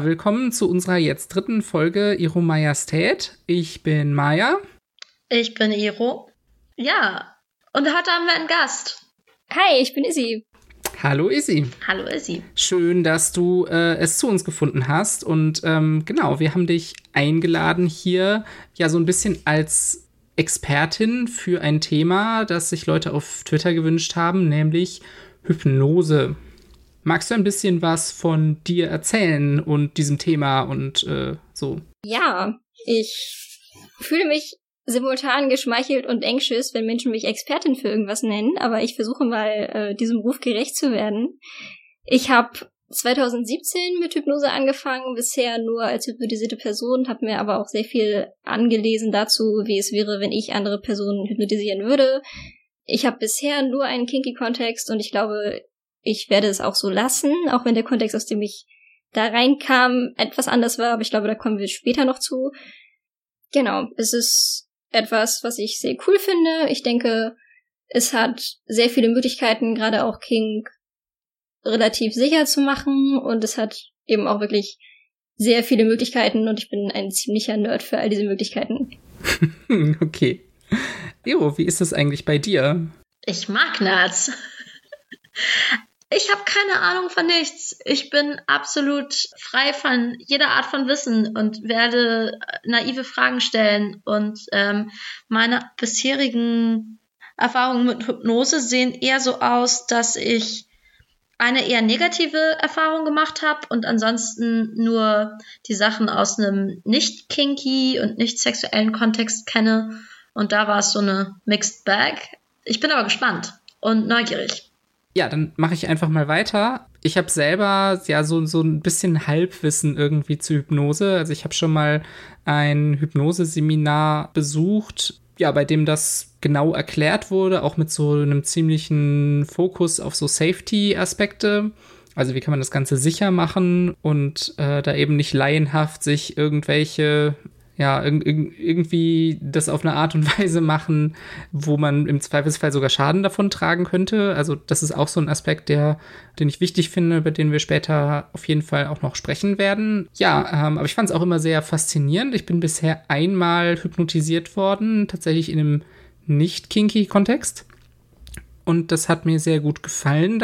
Ja, willkommen zu unserer jetzt dritten Folge Iro Majestät. Ich bin Maya. Ich bin Iro. Ja, und heute haben wir einen Gast. Hi, ich bin Izzy. Hallo Izzy. Hallo Izzy. Schön, dass du äh, es zu uns gefunden hast. Und ähm, genau, wir haben dich eingeladen hier ja so ein bisschen als Expertin für ein Thema, das sich Leute auf Twitter gewünscht haben, nämlich Hypnose. Magst du ein bisschen was von dir erzählen und diesem Thema und äh, so? Ja, ich fühle mich simultan geschmeichelt und anxious, wenn Menschen mich Expertin für irgendwas nennen, aber ich versuche mal, äh, diesem Ruf gerecht zu werden. Ich habe 2017 mit Hypnose angefangen, bisher nur als hypnotisierte Person, habe mir aber auch sehr viel angelesen dazu, wie es wäre, wenn ich andere Personen hypnotisieren würde. Ich habe bisher nur einen kinky Kontext und ich glaube, ich werde es auch so lassen, auch wenn der Kontext, aus dem ich da reinkam, etwas anders war, aber ich glaube, da kommen wir später noch zu. Genau, es ist etwas, was ich sehr cool finde. Ich denke, es hat sehr viele Möglichkeiten, gerade auch King relativ sicher zu machen und es hat eben auch wirklich sehr viele Möglichkeiten und ich bin ein ziemlicher Nerd für all diese Möglichkeiten. okay. Jo, wie ist das eigentlich bei dir? Ich mag Nerds. Ich habe keine Ahnung von nichts. Ich bin absolut frei von jeder Art von Wissen und werde naive Fragen stellen. Und ähm, meine bisherigen Erfahrungen mit Hypnose sehen eher so aus, dass ich eine eher negative Erfahrung gemacht habe und ansonsten nur die Sachen aus einem nicht kinky und nicht sexuellen Kontext kenne. Und da war es so eine Mixed Bag. Ich bin aber gespannt und neugierig. Ja, dann mache ich einfach mal weiter. Ich habe selber ja so, so ein bisschen Halbwissen irgendwie zu Hypnose. Also ich habe schon mal ein Hypnose-Seminar besucht, ja, bei dem das genau erklärt wurde, auch mit so einem ziemlichen Fokus auf so Safety-Aspekte. Also wie kann man das Ganze sicher machen und äh, da eben nicht laienhaft sich irgendwelche ja, irg irgendwie das auf eine Art und Weise machen, wo man im Zweifelsfall sogar Schaden davon tragen könnte. Also das ist auch so ein Aspekt, der, den ich wichtig finde, über den wir später auf jeden Fall auch noch sprechen werden. Ja, ähm, aber ich fand es auch immer sehr faszinierend. Ich bin bisher einmal hypnotisiert worden, tatsächlich in einem nicht kinky Kontext. Und das hat mir sehr gut gefallen.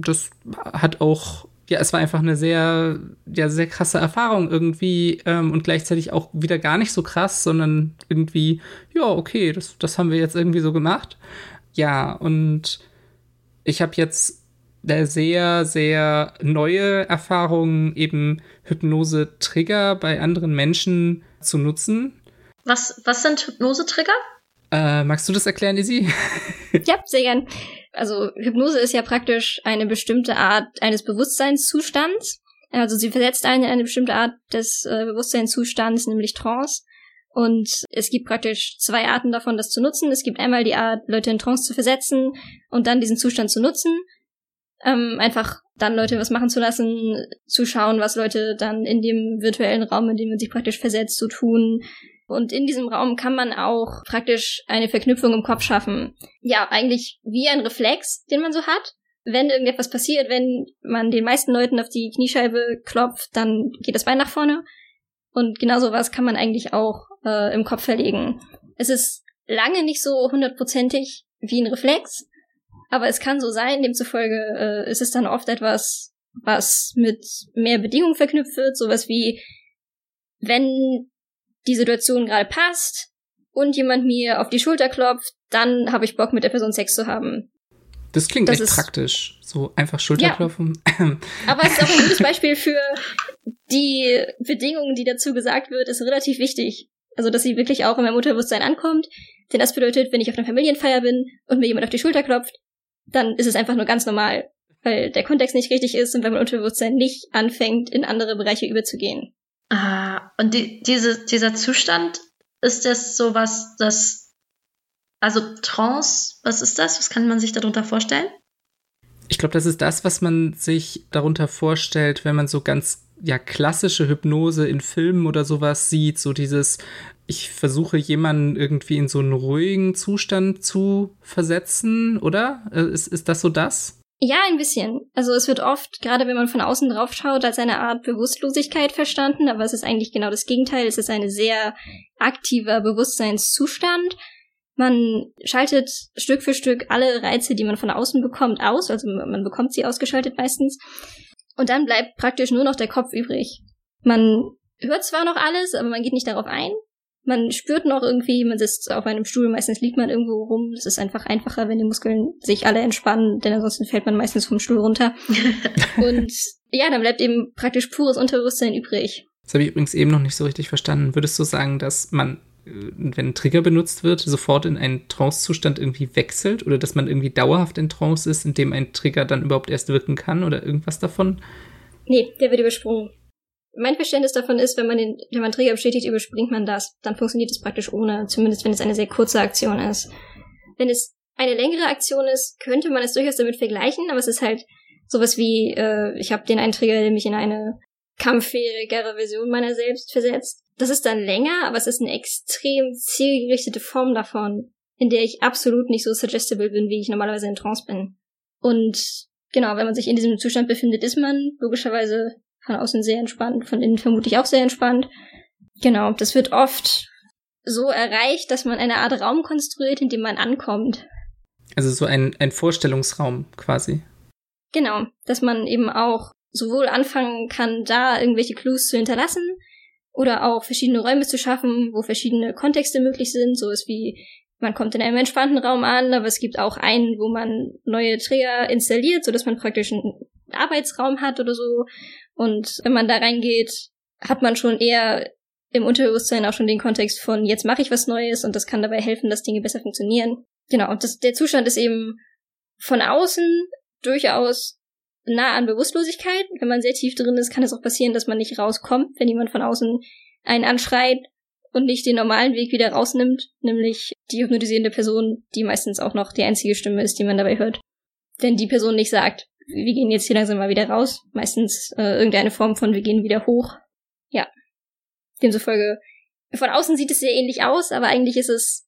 Das hat auch ja, es war einfach eine sehr, ja, sehr krasse Erfahrung irgendwie ähm, und gleichzeitig auch wieder gar nicht so krass, sondern irgendwie, ja, okay, das, das haben wir jetzt irgendwie so gemacht. Ja, und ich habe jetzt eine sehr, sehr neue Erfahrung, eben Hypnose-Trigger bei anderen Menschen zu nutzen. Was, was sind Hypnose-Trigger? Äh, magst du das erklären, Izzy? ja, sehr gern also Hypnose ist ja praktisch eine bestimmte Art eines Bewusstseinszustands. Also sie versetzt einen in eine bestimmte Art des äh, Bewusstseinszustands, nämlich Trance. Und es gibt praktisch zwei Arten davon, das zu nutzen. Es gibt einmal die Art, Leute in Trance zu versetzen und dann diesen Zustand zu nutzen. Ähm, einfach dann Leute was machen zu lassen, zu schauen, was Leute dann in dem virtuellen Raum, in dem man sich praktisch versetzt, so tun, und in diesem Raum kann man auch praktisch eine Verknüpfung im Kopf schaffen. Ja, eigentlich wie ein Reflex, den man so hat. Wenn irgendetwas passiert, wenn man den meisten Leuten auf die Kniescheibe klopft, dann geht das Bein nach vorne. Und genau sowas kann man eigentlich auch äh, im Kopf verlegen. Es ist lange nicht so hundertprozentig wie ein Reflex, aber es kann so sein. Demzufolge äh, ist es dann oft etwas, was mit mehr Bedingungen verknüpft wird. Sowas wie, wenn die Situation gerade passt und jemand mir auf die Schulter klopft, dann habe ich Bock, mit der Person Sex zu haben. Das klingt das echt praktisch. So einfach Schulterklopfen. Ja. Aber es ist auch ein gutes Beispiel für die Bedingungen, die dazu gesagt wird, ist relativ wichtig. Also, dass sie wirklich auch in meinem Unterbewusstsein ankommt. Denn das bedeutet, wenn ich auf einer Familienfeier bin und mir jemand auf die Schulter klopft, dann ist es einfach nur ganz normal. Weil der Kontext nicht richtig ist und weil mein Unterbewusstsein nicht anfängt, in andere Bereiche überzugehen. Ah, und die, diese, dieser Zustand, ist das sowas, das, also Trance, was ist das? Was kann man sich darunter vorstellen? Ich glaube, das ist das, was man sich darunter vorstellt, wenn man so ganz ja klassische Hypnose in Filmen oder sowas sieht, so dieses ich versuche jemanden irgendwie in so einen ruhigen Zustand zu versetzen, oder? Äh, ist, ist das so das? Ja, ein bisschen. Also es wird oft, gerade wenn man von außen drauf schaut, als eine Art Bewusstlosigkeit verstanden, aber es ist eigentlich genau das Gegenteil. Es ist ein sehr aktiver Bewusstseinszustand. Man schaltet Stück für Stück alle Reize, die man von außen bekommt, aus. Also man bekommt sie ausgeschaltet meistens. Und dann bleibt praktisch nur noch der Kopf übrig. Man hört zwar noch alles, aber man geht nicht darauf ein. Man spürt noch irgendwie, man sitzt auf einem Stuhl, meistens liegt man irgendwo rum. Es ist einfach einfacher, wenn die Muskeln sich alle entspannen, denn ansonsten fällt man meistens vom Stuhl runter. und ja, dann bleibt eben praktisch pures Unterbewusstsein übrig. Das habe ich übrigens eben noch nicht so richtig verstanden. Würdest du sagen, dass man, äh, wenn ein Trigger benutzt wird, sofort in einen Trance-Zustand irgendwie wechselt oder dass man irgendwie dauerhaft in Trance ist, indem ein Trigger dann überhaupt erst wirken kann oder irgendwas davon? Nee, der wird übersprungen mein Verständnis davon ist, wenn man den, wenn man Träger bestätigt, überspringt man das. Dann funktioniert es praktisch ohne, zumindest wenn es eine sehr kurze Aktion ist. Wenn es eine längere Aktion ist, könnte man es durchaus damit vergleichen, aber es ist halt sowas wie, äh, ich habe den einen Trigger, der mich in eine kampffähigere Version meiner selbst versetzt. Das ist dann länger, aber es ist eine extrem zielgerichtete Form davon, in der ich absolut nicht so suggestible bin, wie ich normalerweise in Trance bin. Und genau, wenn man sich in diesem Zustand befindet, ist man logischerweise von außen sehr entspannt, von innen vermutlich auch sehr entspannt. Genau, das wird oft so erreicht, dass man eine Art Raum konstruiert, in dem man ankommt. Also so ein, ein Vorstellungsraum quasi. Genau, dass man eben auch sowohl anfangen kann, da irgendwelche Clues zu hinterlassen oder auch verschiedene Räume zu schaffen, wo verschiedene Kontexte möglich sind, so ist wie man kommt in einem entspannten Raum an, aber es gibt auch einen, wo man neue Träger installiert, so dass man praktisch einen Arbeitsraum hat oder so und wenn man da reingeht, hat man schon eher im Unterbewusstsein auch schon den Kontext von jetzt mache ich was Neues und das kann dabei helfen, dass Dinge besser funktionieren. Genau, das, der Zustand ist eben von außen durchaus nah an Bewusstlosigkeit. Wenn man sehr tief drin ist, kann es auch passieren, dass man nicht rauskommt, wenn jemand von außen einen anschreit und nicht den normalen Weg wieder rausnimmt, nämlich die hypnotisierende Person, die meistens auch noch die einzige Stimme ist, die man dabei hört. Denn die Person nicht sagt, wir gehen jetzt hier langsam mal wieder raus. Meistens äh, irgendeine Form von wir gehen wieder hoch. Ja. Demzufolge, von außen sieht es sehr ähnlich aus, aber eigentlich ist es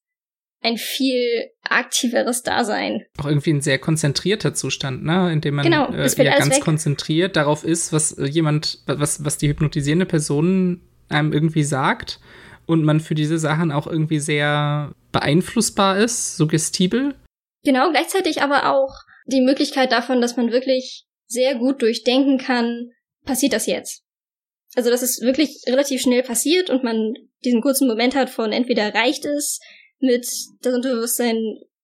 ein viel aktiveres Dasein. Auch irgendwie ein sehr konzentrierter Zustand, ne? In dem man genau, äh, ja ganz weg. konzentriert darauf ist, was äh, jemand, was, was die hypnotisierende Person einem irgendwie sagt und man für diese Sachen auch irgendwie sehr beeinflussbar ist, suggestibel. Genau, gleichzeitig aber auch die Möglichkeit davon, dass man wirklich sehr gut durchdenken kann, passiert das jetzt? Also, dass es wirklich relativ schnell passiert und man diesen kurzen Moment hat von entweder reicht es mit das Unterbewusstsein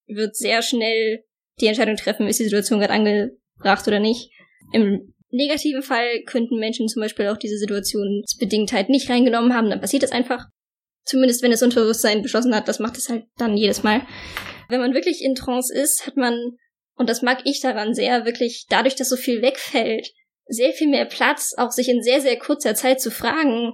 wird sehr schnell die Entscheidung treffen, ist die Situation gerade angebracht oder nicht. Im negativen Fall könnten Menschen zum Beispiel auch diese Situationsbedingtheit nicht reingenommen haben, dann passiert es einfach. Zumindest wenn das Unterbewusstsein beschlossen hat, das macht es halt dann jedes Mal. Wenn man wirklich in Trance ist, hat man und das mag ich daran sehr, wirklich dadurch, dass so viel wegfällt, sehr viel mehr Platz, auch sich in sehr, sehr kurzer Zeit zu fragen,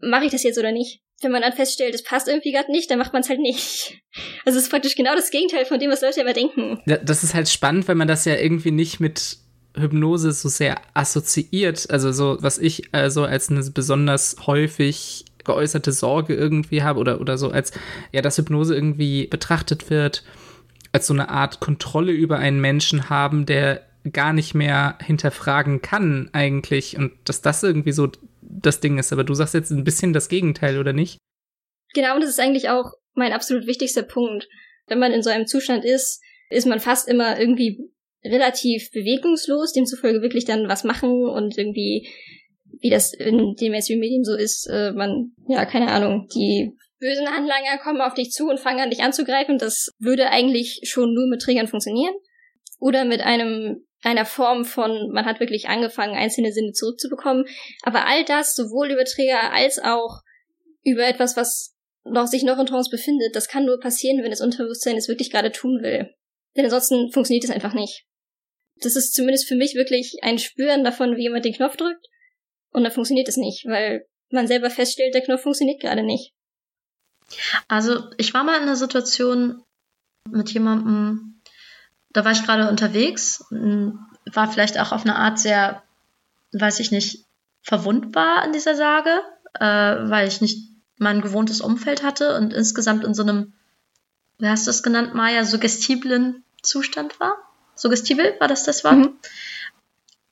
mache ich das jetzt oder nicht? Wenn man dann feststellt, es passt irgendwie gerade nicht, dann macht man es halt nicht. Also es ist praktisch genau das Gegenteil von dem, was Leute immer denken. Das ist halt spannend, weil man das ja irgendwie nicht mit Hypnose so sehr assoziiert. Also so, was ich also als eine besonders häufig geäußerte Sorge irgendwie habe oder, oder so als, ja, dass Hypnose irgendwie betrachtet wird als so eine Art Kontrolle über einen Menschen haben, der gar nicht mehr hinterfragen kann eigentlich und dass das irgendwie so das Ding ist. Aber du sagst jetzt ein bisschen das Gegenteil, oder nicht? Genau, und das ist eigentlich auch mein absolut wichtigster Punkt. Wenn man in so einem Zustand ist, ist man fast immer irgendwie relativ bewegungslos, demzufolge wirklich dann was machen und irgendwie, wie das in den Mainstream-Medien so ist, äh, man, ja, keine Ahnung, die bösen Anlanger kommen auf dich zu und fangen an, dich anzugreifen. Das würde eigentlich schon nur mit Triggern funktionieren. Oder mit einem einer Form von, man hat wirklich angefangen, einzelne Sinne zurückzubekommen. Aber all das, sowohl über Trigger als auch über etwas, was noch, sich noch in Trance befindet, das kann nur passieren, wenn das Unterbewusstsein es wirklich gerade tun will. Denn ansonsten funktioniert es einfach nicht. Das ist zumindest für mich wirklich ein Spüren davon, wie jemand den Knopf drückt. Und dann funktioniert es nicht, weil man selber feststellt, der Knopf funktioniert gerade nicht. Also ich war mal in einer Situation mit jemandem, da war ich gerade unterwegs, war vielleicht auch auf eine Art sehr, weiß ich nicht, verwundbar in dieser Sage, äh, weil ich nicht mein gewohntes Umfeld hatte und insgesamt in so einem, wie hast du es genannt, Maya, suggestiblen Zustand war. Suggestivel war das das war. Mhm.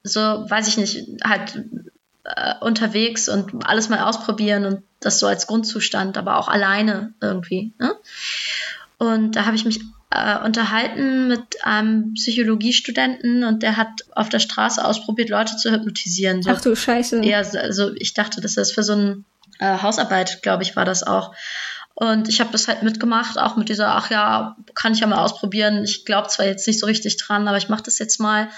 So, weiß ich nicht, halt äh, unterwegs und alles mal ausprobieren und das so als Grundzustand, aber auch alleine irgendwie. Ne? Und da habe ich mich äh, unterhalten mit einem Psychologiestudenten und der hat auf der Straße ausprobiert, Leute zu hypnotisieren. So Ach du Scheiße. Ja, also ich dachte, das ist für so eine äh, Hausarbeit, glaube ich, war das auch. Und ich habe das halt mitgemacht, auch mit dieser, ach ja, kann ich ja mal ausprobieren. Ich glaube zwar jetzt nicht so richtig dran, aber ich mache das jetzt mal.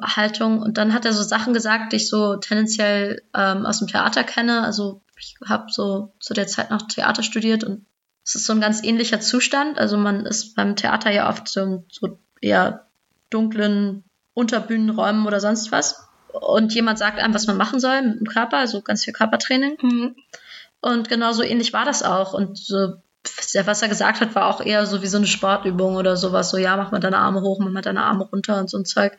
Haltung. Und dann hat er so Sachen gesagt, die ich so tendenziell ähm, aus dem Theater kenne. Also ich habe so zu der Zeit noch Theater studiert und es ist so ein ganz ähnlicher Zustand. Also man ist beim Theater ja oft so, so eher dunklen Unterbühnenräumen oder sonst was. Und jemand sagt einem, was man machen soll mit dem Körper, also ganz viel Körpertraining. Mhm. Und genau so ähnlich war das auch. Und so, was er gesagt hat, war auch eher so wie so eine Sportübung oder sowas. So, ja, mach mal deine Arme hoch, mach mal deine Arme runter und so ein Zeug.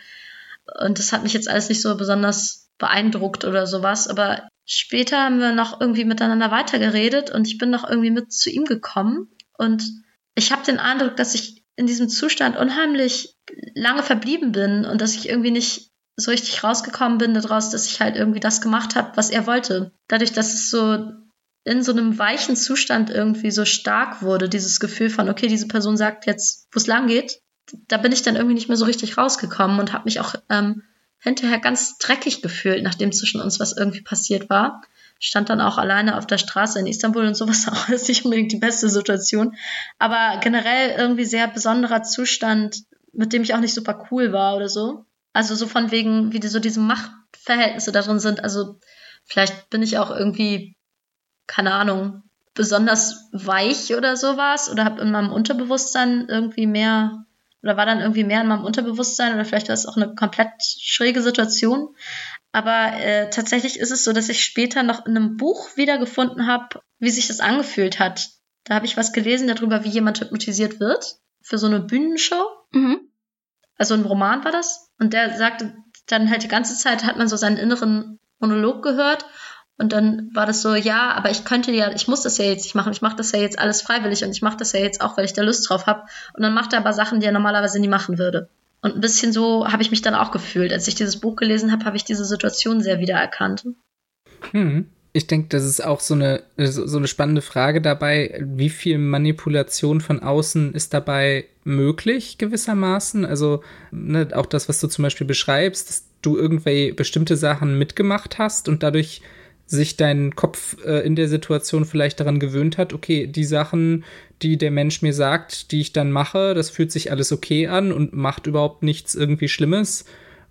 Und das hat mich jetzt alles nicht so besonders beeindruckt oder sowas. Aber später haben wir noch irgendwie miteinander weitergeredet und ich bin noch irgendwie mit zu ihm gekommen. Und ich habe den Eindruck, dass ich in diesem Zustand unheimlich lange verblieben bin und dass ich irgendwie nicht so richtig rausgekommen bin daraus, dass ich halt irgendwie das gemacht habe, was er wollte. Dadurch, dass es so in so einem weichen Zustand irgendwie so stark wurde, dieses Gefühl von, okay, diese Person sagt jetzt, wo es lang geht, da bin ich dann irgendwie nicht mehr so richtig rausgekommen und habe mich auch ähm, hinterher ganz dreckig gefühlt, nachdem zwischen uns was irgendwie passiert war. Stand dann auch alleine auf der Straße in Istanbul und sowas auch ist nicht unbedingt die beste Situation. Aber generell irgendwie sehr besonderer Zustand, mit dem ich auch nicht super cool war oder so. Also so von wegen, wie die, so diese Machtverhältnisse da drin sind. Also vielleicht bin ich auch irgendwie, keine Ahnung, besonders weich oder sowas oder habe in meinem Unterbewusstsein irgendwie mehr oder war dann irgendwie mehr in meinem Unterbewusstsein oder vielleicht war es auch eine komplett schräge Situation. Aber äh, tatsächlich ist es so, dass ich später noch in einem Buch wiedergefunden habe, wie sich das angefühlt hat. Da habe ich was gelesen darüber, wie jemand hypnotisiert wird für so eine Bühnenshow. Mhm. Also ein Roman war das. Und der sagte dann halt die ganze Zeit hat man so seinen inneren Monolog gehört und dann war das so, ja, aber ich könnte ja, ich muss das ja jetzt nicht machen. Ich mache das ja jetzt alles freiwillig und ich mache das ja jetzt auch, weil ich da Lust drauf habe. Und dann macht er aber Sachen, die er normalerweise nie machen würde. Und ein bisschen so habe ich mich dann auch gefühlt. Als ich dieses Buch gelesen habe, habe ich diese Situation sehr wiedererkannt. Hm. Ich denke, das ist auch so eine, so eine spannende Frage dabei. Wie viel Manipulation von außen ist dabei möglich, gewissermaßen? Also, ne, auch das, was du zum Beispiel beschreibst, dass du irgendwelche bestimmte Sachen mitgemacht hast und dadurch sich dein Kopf äh, in der Situation vielleicht daran gewöhnt hat, okay, die Sachen, die der Mensch mir sagt, die ich dann mache, das fühlt sich alles okay an und macht überhaupt nichts irgendwie Schlimmes.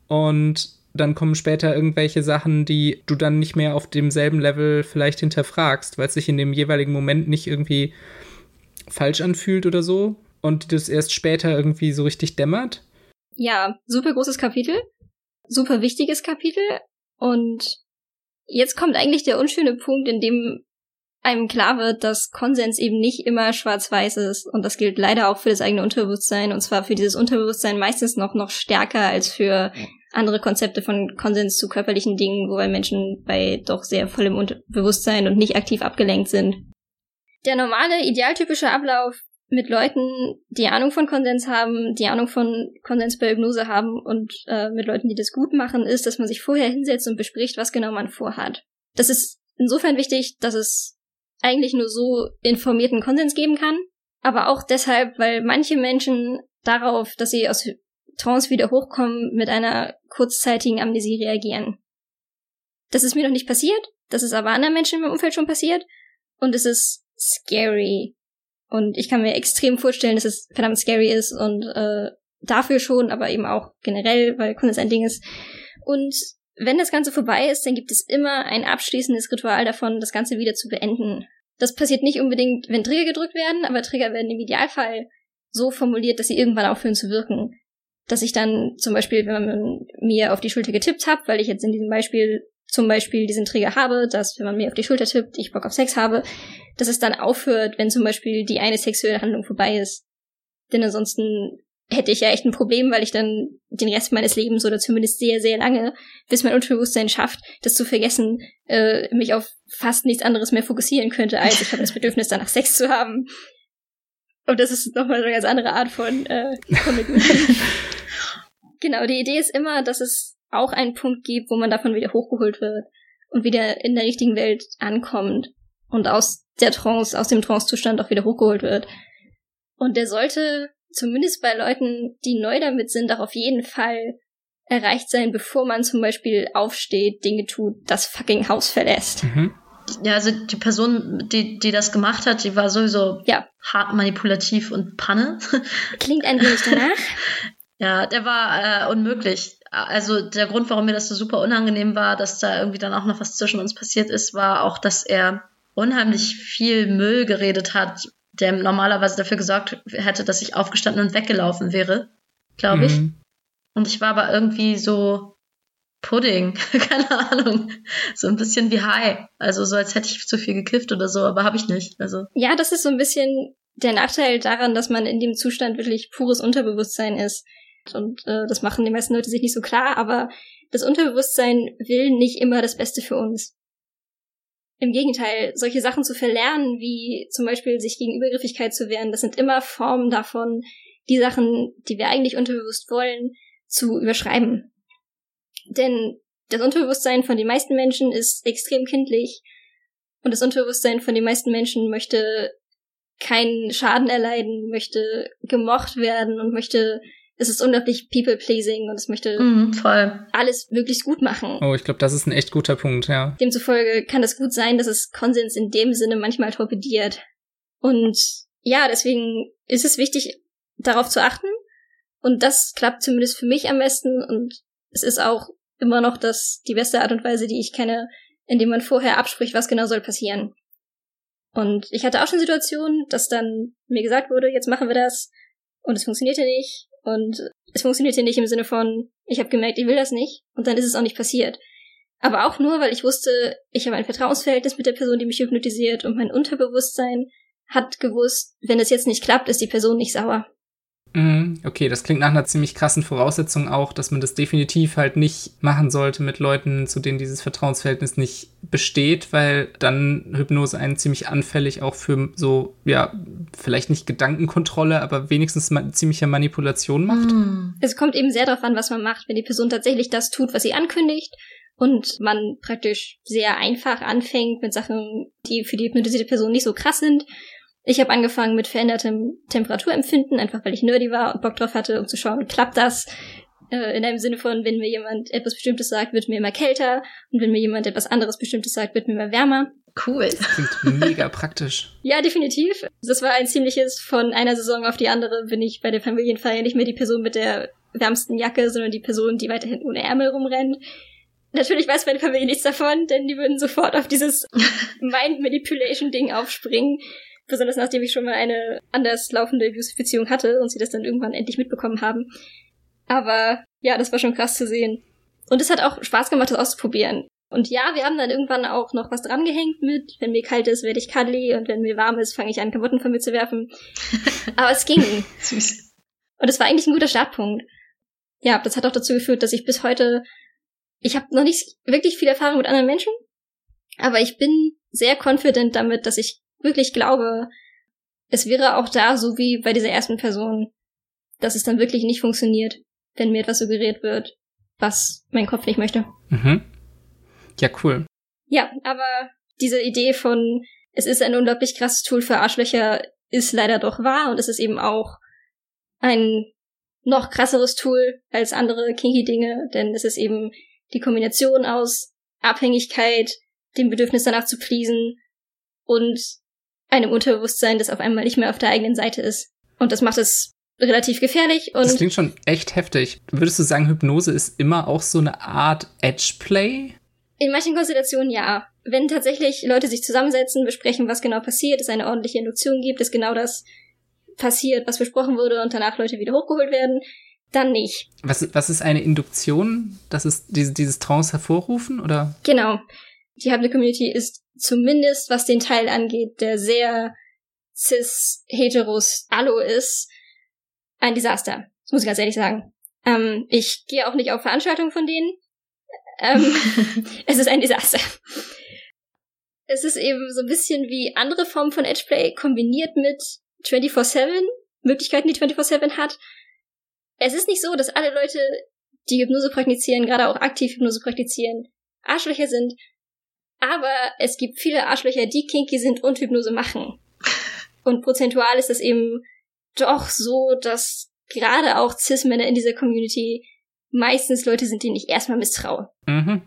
Und dann kommen später irgendwelche Sachen, die du dann nicht mehr auf demselben Level vielleicht hinterfragst, weil es sich in dem jeweiligen Moment nicht irgendwie falsch anfühlt oder so und das erst später irgendwie so richtig dämmert. Ja, super großes Kapitel, super wichtiges Kapitel und Jetzt kommt eigentlich der unschöne Punkt, in dem einem klar wird, dass Konsens eben nicht immer schwarz-weiß ist. Und das gilt leider auch für das eigene Unterbewusstsein. Und zwar für dieses Unterbewusstsein meistens noch, noch stärker als für andere Konzepte von Konsens zu körperlichen Dingen, wobei Menschen bei doch sehr vollem Unterbewusstsein und nicht aktiv abgelenkt sind. Der normale, idealtypische Ablauf mit Leuten, die Ahnung von Konsens haben, die Ahnung von Konsens bei Hypnose haben und äh, mit Leuten, die das gut machen, ist, dass man sich vorher hinsetzt und bespricht, was genau man vorhat. Das ist insofern wichtig, dass es eigentlich nur so informierten Konsens geben kann, aber auch deshalb, weil manche Menschen darauf, dass sie aus Trance wieder hochkommen, mit einer kurzzeitigen Amnesie reagieren. Das ist mir noch nicht passiert, das ist aber anderen Menschen im Umfeld schon passiert und es ist scary, und ich kann mir extrem vorstellen, dass es verdammt scary ist und äh, dafür schon, aber eben auch generell, weil Kunst ein Ding ist. Und wenn das Ganze vorbei ist, dann gibt es immer ein abschließendes Ritual davon, das Ganze wieder zu beenden. Das passiert nicht unbedingt, wenn Trigger gedrückt werden, aber Trigger werden im Idealfall so formuliert, dass sie irgendwann aufhören zu wirken. Dass ich dann zum Beispiel, wenn man mir auf die Schulter getippt hat, weil ich jetzt in diesem Beispiel zum Beispiel diesen Trigger habe, dass wenn man mir auf die Schulter tippt, ich Bock auf Sex habe, dass es dann aufhört, wenn zum Beispiel die eine sexuelle Handlung vorbei ist. Denn ansonsten hätte ich ja echt ein Problem, weil ich dann den Rest meines Lebens oder zumindest sehr, sehr lange, bis mein Unterbewusstsein schafft, das zu vergessen, äh, mich auf fast nichts anderes mehr fokussieren könnte, als ich habe das Bedürfnis, danach Sex zu haben. Und das ist nochmal eine ganz andere Art von, äh, von Genau, die Idee ist immer, dass es auch einen Punkt gibt, wo man davon wieder hochgeholt wird und wieder in der richtigen Welt ankommt und aus der Trance, aus dem Trance-Zustand auch wieder hochgeholt wird. Und der sollte zumindest bei Leuten, die neu damit sind, auch auf jeden Fall erreicht sein, bevor man zum Beispiel aufsteht, Dinge tut, das fucking Haus verlässt. Mhm. Ja, also die Person, die, die das gemacht hat, die war sowieso Ja. hart manipulativ und Panne. Klingt ein wenig danach. Ja, der war äh, unmöglich. Also der Grund, warum mir das so super unangenehm war, dass da irgendwie dann auch noch was zwischen uns passiert ist, war auch, dass er unheimlich viel Müll geredet hat, der normalerweise dafür gesorgt hätte, dass ich aufgestanden und weggelaufen wäre, glaube ich. Mhm. Und ich war aber irgendwie so Pudding, keine Ahnung, so ein bisschen wie High. Also so als hätte ich zu viel gekifft oder so, aber habe ich nicht. Also Ja, das ist so ein bisschen der Nachteil daran, dass man in dem Zustand wirklich pures Unterbewusstsein ist. Und äh, das machen die meisten Leute sich nicht so klar, aber das Unterbewusstsein will nicht immer das Beste für uns. Im Gegenteil, solche Sachen zu verlernen, wie zum Beispiel sich gegen Übergriffigkeit zu wehren, das sind immer Formen davon, die Sachen, die wir eigentlich unterbewusst wollen, zu überschreiben. Denn das Unterbewusstsein von den meisten Menschen ist extrem kindlich und das Unterbewusstsein von den meisten Menschen möchte keinen Schaden erleiden, möchte gemocht werden und möchte, es ist unglaublich people-pleasing und es möchte mhm, voll. alles möglichst gut machen. Oh, ich glaube, das ist ein echt guter Punkt, ja. Demzufolge kann es gut sein, dass es Konsens in dem Sinne manchmal torpediert. Und ja, deswegen ist es wichtig, darauf zu achten. Und das klappt zumindest für mich am besten. Und es ist auch immer noch das, die beste Art und Weise, die ich kenne, indem man vorher abspricht, was genau soll passieren. Und ich hatte auch schon Situationen, dass dann mir gesagt wurde, jetzt machen wir das. Und es funktionierte nicht. Und es funktionierte nicht im Sinne von, ich habe gemerkt, ich will das nicht. Und dann ist es auch nicht passiert. Aber auch nur, weil ich wusste, ich habe ein Vertrauensverhältnis mit der Person, die mich hypnotisiert und mein Unterbewusstsein hat gewusst, wenn es jetzt nicht klappt, ist die Person nicht sauer. Mhm, Okay, das klingt nach einer ziemlich krassen Voraussetzung auch, dass man das definitiv halt nicht machen sollte mit Leuten, zu denen dieses Vertrauensverhältnis nicht besteht, weil dann Hypnose einen ziemlich anfällig auch für so, ja, vielleicht nicht Gedankenkontrolle, aber wenigstens ma ziemliche Manipulation macht. Mhm. Es kommt eben sehr darauf an, was man macht. Wenn die Person tatsächlich das tut, was sie ankündigt und man praktisch sehr einfach anfängt mit Sachen, die für die hypnotisierte Person nicht so krass sind. Ich habe angefangen mit verändertem Temperaturempfinden, einfach weil ich nerdy war und Bock drauf hatte, um zu schauen, klappt das? Äh, in einem Sinne von, wenn mir jemand etwas Bestimmtes sagt, wird mir immer kälter und wenn mir jemand etwas anderes Bestimmtes sagt, wird mir immer wärmer. Cool. Klingt mega praktisch. Ja, definitiv. Das war ein ziemliches von einer Saison auf die andere bin ich bei der Familienfeier nicht mehr die Person mit der wärmsten Jacke, sondern die Person, die weiterhin ohne Ärmel rumrennt. Natürlich weiß meine Familie nichts davon, denn die würden sofort auf dieses Mind Manipulation Ding aufspringen. Besonders nachdem ich schon mal eine anders laufende Abusive-Beziehung hatte und sie das dann irgendwann endlich mitbekommen haben. Aber ja, das war schon krass zu sehen. Und es hat auch Spaß gemacht, das auszuprobieren. Und ja, wir haben dann irgendwann auch noch was dran gehängt mit, wenn mir kalt ist, werde ich cuddly und wenn mir warm ist, fange ich an, Klamotten von mir zu werfen. Aber es ging. Süß. Und es war eigentlich ein guter Startpunkt. Ja, das hat auch dazu geführt, dass ich bis heute, ich habe noch nicht wirklich viel Erfahrung mit anderen Menschen, aber ich bin sehr confident damit, dass ich wirklich glaube, es wäre auch da so wie bei dieser ersten Person, dass es dann wirklich nicht funktioniert, wenn mir etwas suggeriert wird, was mein Kopf nicht möchte. Mhm. Ja, cool. Ja, aber diese Idee von, es ist ein unglaublich krasses Tool für Arschlöcher, ist leider doch wahr und es ist eben auch ein noch krasseres Tool als andere kinky Dinge, denn es ist eben die Kombination aus Abhängigkeit, dem Bedürfnis danach zu pleasen und einem Unterbewusstsein, das auf einmal nicht mehr auf der eigenen Seite ist. Und das macht es relativ gefährlich und Das klingt schon echt heftig. Würdest du sagen, Hypnose ist immer auch so eine Art Edgeplay? In manchen Konstellationen ja. Wenn tatsächlich Leute sich zusammensetzen, besprechen, was genau passiert, es eine ordentliche Induktion gibt, es genau das passiert, was besprochen wurde und danach Leute wieder hochgeholt werden, dann nicht. Was, was ist eine Induktion? Das ist diese, dieses Trance hervorrufen oder? Genau. Die Hable Community ist zumindest, was den Teil angeht, der sehr cis-heteros allo ist, ein Desaster. Das muss ich ganz ehrlich sagen. Ähm, ich gehe auch nicht auf Veranstaltungen von denen. Ähm, es ist ein Desaster. Es ist eben so ein bisschen wie andere Formen von Edgeplay kombiniert mit 24-7, Möglichkeiten, die 24-7 hat. Es ist nicht so, dass alle Leute die Hypnose praktizieren, gerade auch aktiv Hypnose praktizieren, Arschlöcher sind. Aber es gibt viele Arschlöcher, die kinky sind und Hypnose machen. Und prozentual ist es eben doch so, dass gerade auch Cis-Männer in dieser Community meistens Leute sind, denen ich erstmal misstraue. Mhm.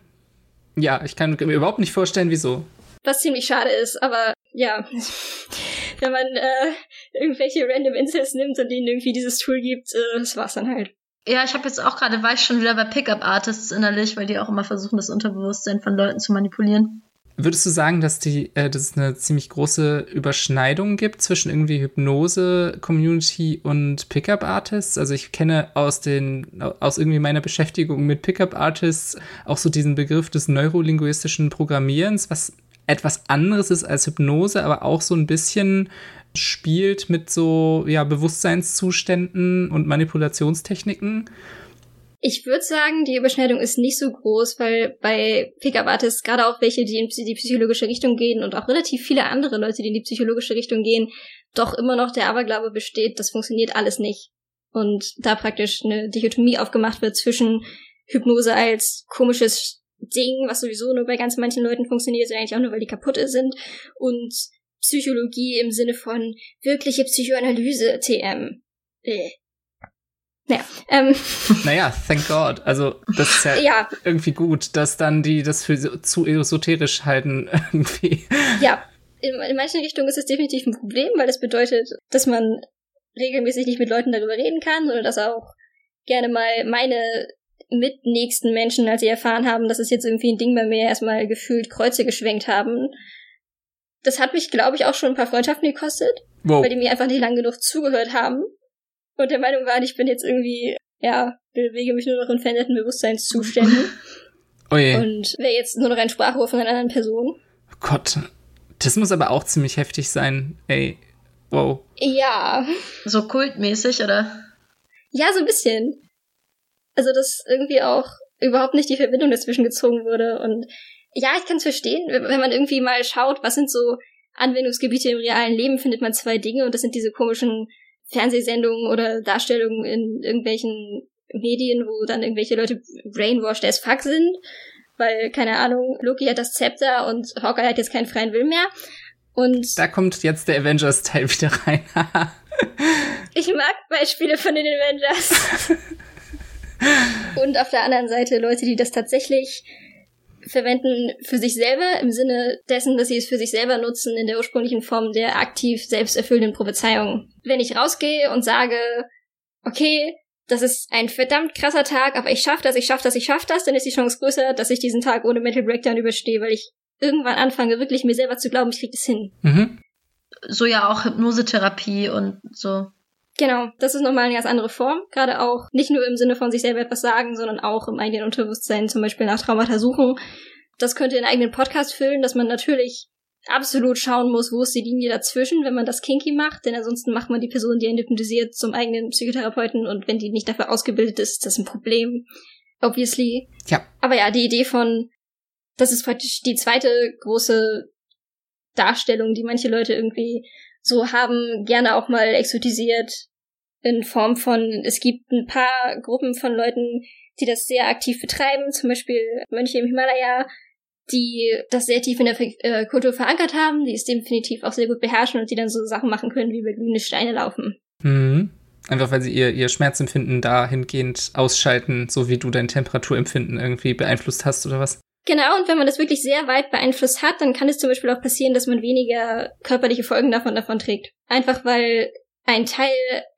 Ja, ich kann mir überhaupt nicht vorstellen, wieso. Was ziemlich schade ist, aber ja, wenn man äh, irgendwelche random Incels nimmt und ihnen irgendwie dieses Tool gibt, äh, das war's dann halt. Ja, ich habe jetzt auch gerade, war ich schon wieder bei Pickup-Artists innerlich, weil die auch immer versuchen, das Unterbewusstsein von Leuten zu manipulieren. Würdest du sagen, dass, die, äh, dass es eine ziemlich große Überschneidung gibt zwischen irgendwie Hypnose-Community und Pickup-Artists? Also ich kenne aus, den, aus irgendwie meiner Beschäftigung mit Pickup-Artists auch so diesen Begriff des neurolinguistischen Programmierens, was etwas anderes ist als Hypnose, aber auch so ein bisschen spielt mit so ja, Bewusstseinszuständen und Manipulationstechniken. Ich würde sagen, die Überschneidung ist nicht so groß, weil bei Pickup-Artists, gerade auch welche, die in die psychologische Richtung gehen und auch relativ viele andere Leute, die in die psychologische Richtung gehen, doch immer noch der Aberglaube besteht, das funktioniert alles nicht. Und da praktisch eine Dichotomie aufgemacht wird zwischen Hypnose als komisches Ding, was sowieso nur bei ganz manchen Leuten funktioniert, eigentlich auch nur, weil die kaputt sind, und Psychologie im Sinne von wirkliche Psychoanalyse, TM. Äh. Naja, ähm. Naja, thank God. Also, das ist ja, ja, irgendwie gut, dass dann die das für zu esoterisch halten, irgendwie. Ja, in, in manchen Richtungen ist es definitiv ein Problem, weil das bedeutet, dass man regelmäßig nicht mit Leuten darüber reden kann oder dass auch gerne mal meine mitnächsten Menschen, als sie erfahren haben, dass es jetzt irgendwie ein Ding bei mir erstmal gefühlt Kreuze geschwenkt haben, das hat mich, glaube ich, auch schon ein paar Freundschaften gekostet, wow. weil die mir einfach nicht lang genug zugehört haben und der Meinung waren, ich bin jetzt irgendwie, ja, bewege mich nur noch in veränderten Bewusstseinszuständen. Oh je. Und wäre jetzt nur noch ein Sprachrohr von einer anderen Person. Oh Gott. Das muss aber auch ziemlich heftig sein. Ey. Wow. Ja. So kultmäßig, oder? Ja, so ein bisschen. Also, dass irgendwie auch überhaupt nicht die Verbindung dazwischen gezogen wurde und ja, ich kann es verstehen, wenn man irgendwie mal schaut, was sind so Anwendungsgebiete im realen Leben, findet man zwei Dinge und das sind diese komischen Fernsehsendungen oder Darstellungen in irgendwelchen Medien, wo dann irgendwelche Leute brainwashed as fuck sind, weil, keine Ahnung, Loki hat das Zepter und Hawkeye hat jetzt keinen freien Willen mehr. Und da kommt jetzt der Avengers-Teil wieder rein. ich mag Beispiele von den Avengers. und auf der anderen Seite Leute, die das tatsächlich verwenden für sich selber im Sinne dessen, dass sie es für sich selber nutzen in der ursprünglichen Form der aktiv selbsterfüllenden Prophezeiung. Wenn ich rausgehe und sage, okay, das ist ein verdammt krasser Tag, aber ich schaff das, ich schaff das, ich schaff das, dann ist die Chance größer, dass ich diesen Tag ohne Mental Breakdown überstehe, weil ich irgendwann anfange, wirklich mir selber zu glauben, ich krieg das hin. Mhm. So ja auch Hypnosetherapie und so. Genau, das ist nochmal eine ganz andere Form. Gerade auch nicht nur im Sinne von sich selber etwas sagen, sondern auch im eigenen Unterbewusstsein, zum Beispiel nach Traumata suchen. Das könnte einen eigenen Podcast füllen, dass man natürlich absolut schauen muss, wo ist die Linie dazwischen, wenn man das kinky macht, denn ansonsten macht man die Person, die einen hypnotisiert, zum eigenen Psychotherapeuten und wenn die nicht dafür ausgebildet ist, ist das ein Problem. Obviously. Ja. Aber ja, die Idee von, das ist praktisch die zweite große Darstellung, die manche Leute irgendwie so haben, gerne auch mal exotisiert in Form von, es gibt ein paar Gruppen von Leuten, die das sehr aktiv betreiben, zum Beispiel Mönche im Himalaya, die das sehr tief in der äh, Kultur verankert haben, die es definitiv auch sehr gut beherrschen und die dann so Sachen machen können, wie über glühende Steine laufen. Mhm. Einfach weil sie ihr, ihr Schmerzempfinden dahingehend ausschalten, so wie du dein Temperaturempfinden irgendwie beeinflusst hast oder was? Genau, und wenn man das wirklich sehr weit beeinflusst hat, dann kann es zum Beispiel auch passieren, dass man weniger körperliche Folgen davon davon trägt. Einfach weil ein Teil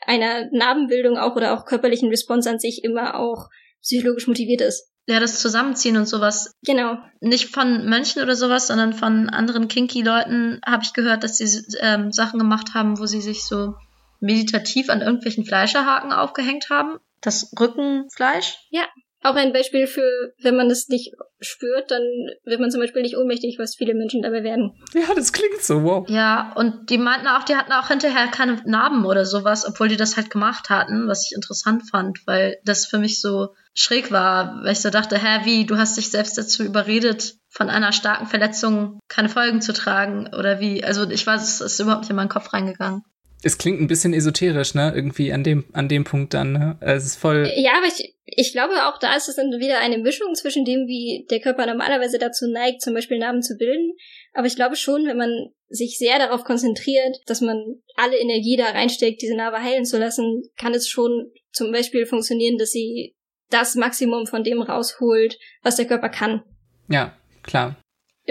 einer Narbenbildung auch oder auch körperlichen Response an sich immer auch psychologisch motiviert ist. Ja, das Zusammenziehen und sowas. Genau. Nicht von Mönchen oder sowas, sondern von anderen Kinky-Leuten habe ich gehört, dass sie ähm, Sachen gemacht haben, wo sie sich so meditativ an irgendwelchen Fleischerhaken aufgehängt haben. Das Rückenfleisch. Ja. Auch ein Beispiel für, wenn man es nicht spürt, dann wird man zum Beispiel nicht ohnmächtig, was viele Menschen dabei werden. Ja, das klingt so, wow. Ja, und die meinten auch, die hatten auch hinterher keine Narben oder sowas, obwohl die das halt gemacht hatten, was ich interessant fand, weil das für mich so schräg war, weil ich so dachte, hä, wie, du hast dich selbst dazu überredet, von einer starken Verletzung keine Folgen zu tragen oder wie? Also ich weiß, es ist überhaupt nicht in meinen Kopf reingegangen. Es klingt ein bisschen esoterisch, ne? Irgendwie an dem, an dem Punkt dann, ne? Es ist voll. Ja, aber ich, ich glaube auch da ist es dann wieder eine Mischung zwischen dem, wie der Körper normalerweise dazu neigt, zum Beispiel Namen zu bilden. Aber ich glaube schon, wenn man sich sehr darauf konzentriert, dass man alle Energie da reinsteckt, diese Narbe heilen zu lassen, kann es schon zum Beispiel funktionieren, dass sie das Maximum von dem rausholt, was der Körper kann. Ja, klar.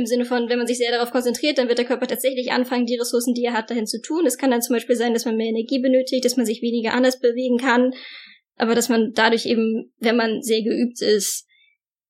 Im Sinne von, wenn man sich sehr darauf konzentriert, dann wird der Körper tatsächlich anfangen, die Ressourcen, die er hat, dahin zu tun. Es kann dann zum Beispiel sein, dass man mehr Energie benötigt, dass man sich weniger anders bewegen kann, aber dass man dadurch eben, wenn man sehr geübt ist,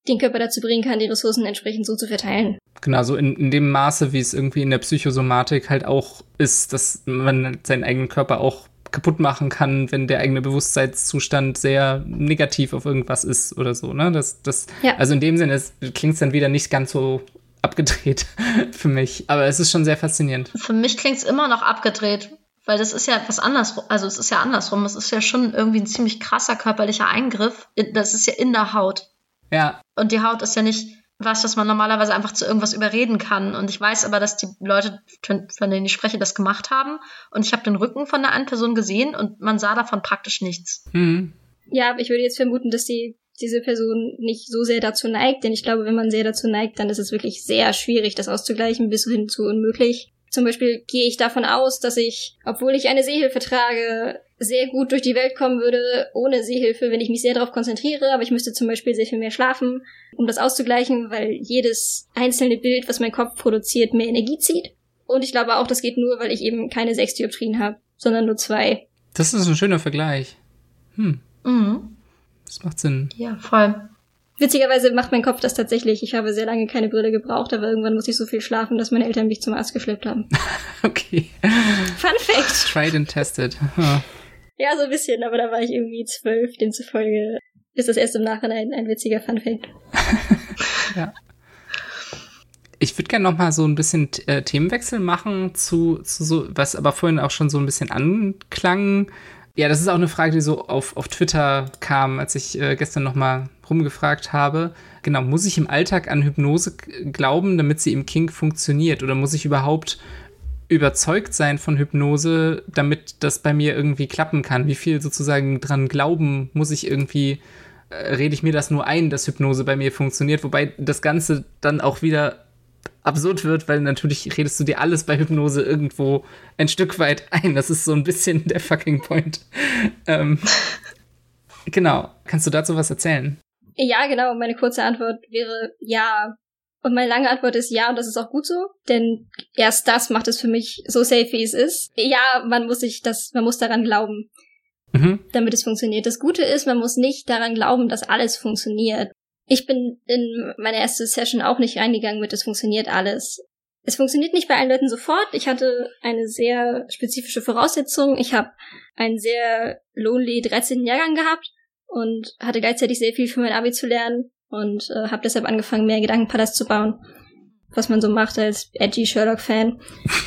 den Körper dazu bringen kann, die Ressourcen entsprechend so zu verteilen. Genau, so in, in dem Maße, wie es irgendwie in der Psychosomatik halt auch ist, dass man seinen eigenen Körper auch kaputt machen kann, wenn der eigene Bewusstseinszustand sehr negativ auf irgendwas ist oder so, ne? Das, das, ja. also in dem Sinne klingt es dann wieder nicht ganz so abgedreht für mich. Aber es ist schon sehr faszinierend. Für mich klingt es immer noch abgedreht, weil das ist ja etwas andersrum. Also es ist ja andersrum. Es ist ja schon irgendwie ein ziemlich krasser körperlicher Eingriff. Das ist ja in der Haut. Ja. Und die Haut ist ja nicht was, was man normalerweise einfach zu irgendwas überreden kann. Und ich weiß aber, dass die Leute, von denen ich spreche, das gemacht haben. Und ich habe den Rücken von der einen Person gesehen und man sah davon praktisch nichts. Mhm. Ja, ich würde jetzt vermuten, dass die diese Person nicht so sehr dazu neigt, denn ich glaube, wenn man sehr dazu neigt, dann ist es wirklich sehr schwierig, das auszugleichen, bis hin zu unmöglich. Zum Beispiel gehe ich davon aus, dass ich, obwohl ich eine Sehhilfe trage, sehr gut durch die Welt kommen würde ohne Sehhilfe, wenn ich mich sehr darauf konzentriere, aber ich müsste zum Beispiel sehr viel mehr schlafen, um das auszugleichen, weil jedes einzelne Bild, was mein Kopf produziert, mehr Energie zieht. Und ich glaube auch, das geht nur, weil ich eben keine sechs Dioptrien habe, sondern nur zwei. Das ist ein schöner Vergleich. Hm. Mhm. Das macht Sinn. Ja, voll. Witzigerweise macht mein Kopf das tatsächlich. Ich habe sehr lange keine Brille gebraucht, aber irgendwann muss ich so viel schlafen, dass meine Eltern mich zum Arzt geschleppt haben. okay. Fun Fact. Tried and tested. Ja, so ein bisschen, aber da war ich irgendwie zwölf, demzufolge ist das erst im Nachhinein ein witziger Fun Fact. ja. Ich würde gerne noch mal so ein bisschen äh, Themenwechsel machen zu, zu so, was aber vorhin auch schon so ein bisschen anklang, ja, das ist auch eine Frage, die so auf, auf Twitter kam, als ich äh, gestern noch mal rumgefragt habe. Genau, muss ich im Alltag an Hypnose glauben, damit sie im Kink funktioniert? Oder muss ich überhaupt überzeugt sein von Hypnose, damit das bei mir irgendwie klappen kann? Wie viel sozusagen dran glauben muss ich irgendwie, äh, rede ich mir das nur ein, dass Hypnose bei mir funktioniert? Wobei das Ganze dann auch wieder absurd wird, weil natürlich redest du dir alles bei Hypnose irgendwo ein Stück weit ein. Das ist so ein bisschen der fucking Point. ähm, genau. Kannst du dazu was erzählen? Ja, genau. Meine kurze Antwort wäre ja. Und meine lange Antwort ist ja, und das ist auch gut so, denn erst das macht es für mich so safe, wie es ist. Ja, man muss sich das, man muss daran glauben, mhm. damit es funktioniert. Das Gute ist, man muss nicht daran glauben, dass alles funktioniert. Ich bin in meine erste Session auch nicht reingegangen mit, es funktioniert alles. Es funktioniert nicht bei allen Leuten sofort. Ich hatte eine sehr spezifische Voraussetzung. Ich habe einen sehr lonely 13. Jahrgang gehabt und hatte gleichzeitig sehr viel für mein Abi zu lernen und äh, habe deshalb angefangen, mehr Gedankenpalast zu bauen, was man so macht als edgy Sherlock-Fan.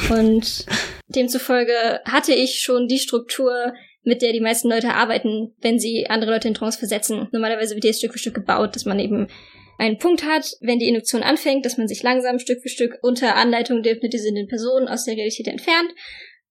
Und demzufolge hatte ich schon die Struktur, mit der die meisten Leute arbeiten, wenn sie andere Leute in Trance versetzen. Normalerweise wird die Stück für Stück gebaut, dass man eben einen Punkt hat, wenn die Induktion anfängt, dass man sich langsam Stück für Stück unter Anleitung der hypnotisierenden Person aus der Realität entfernt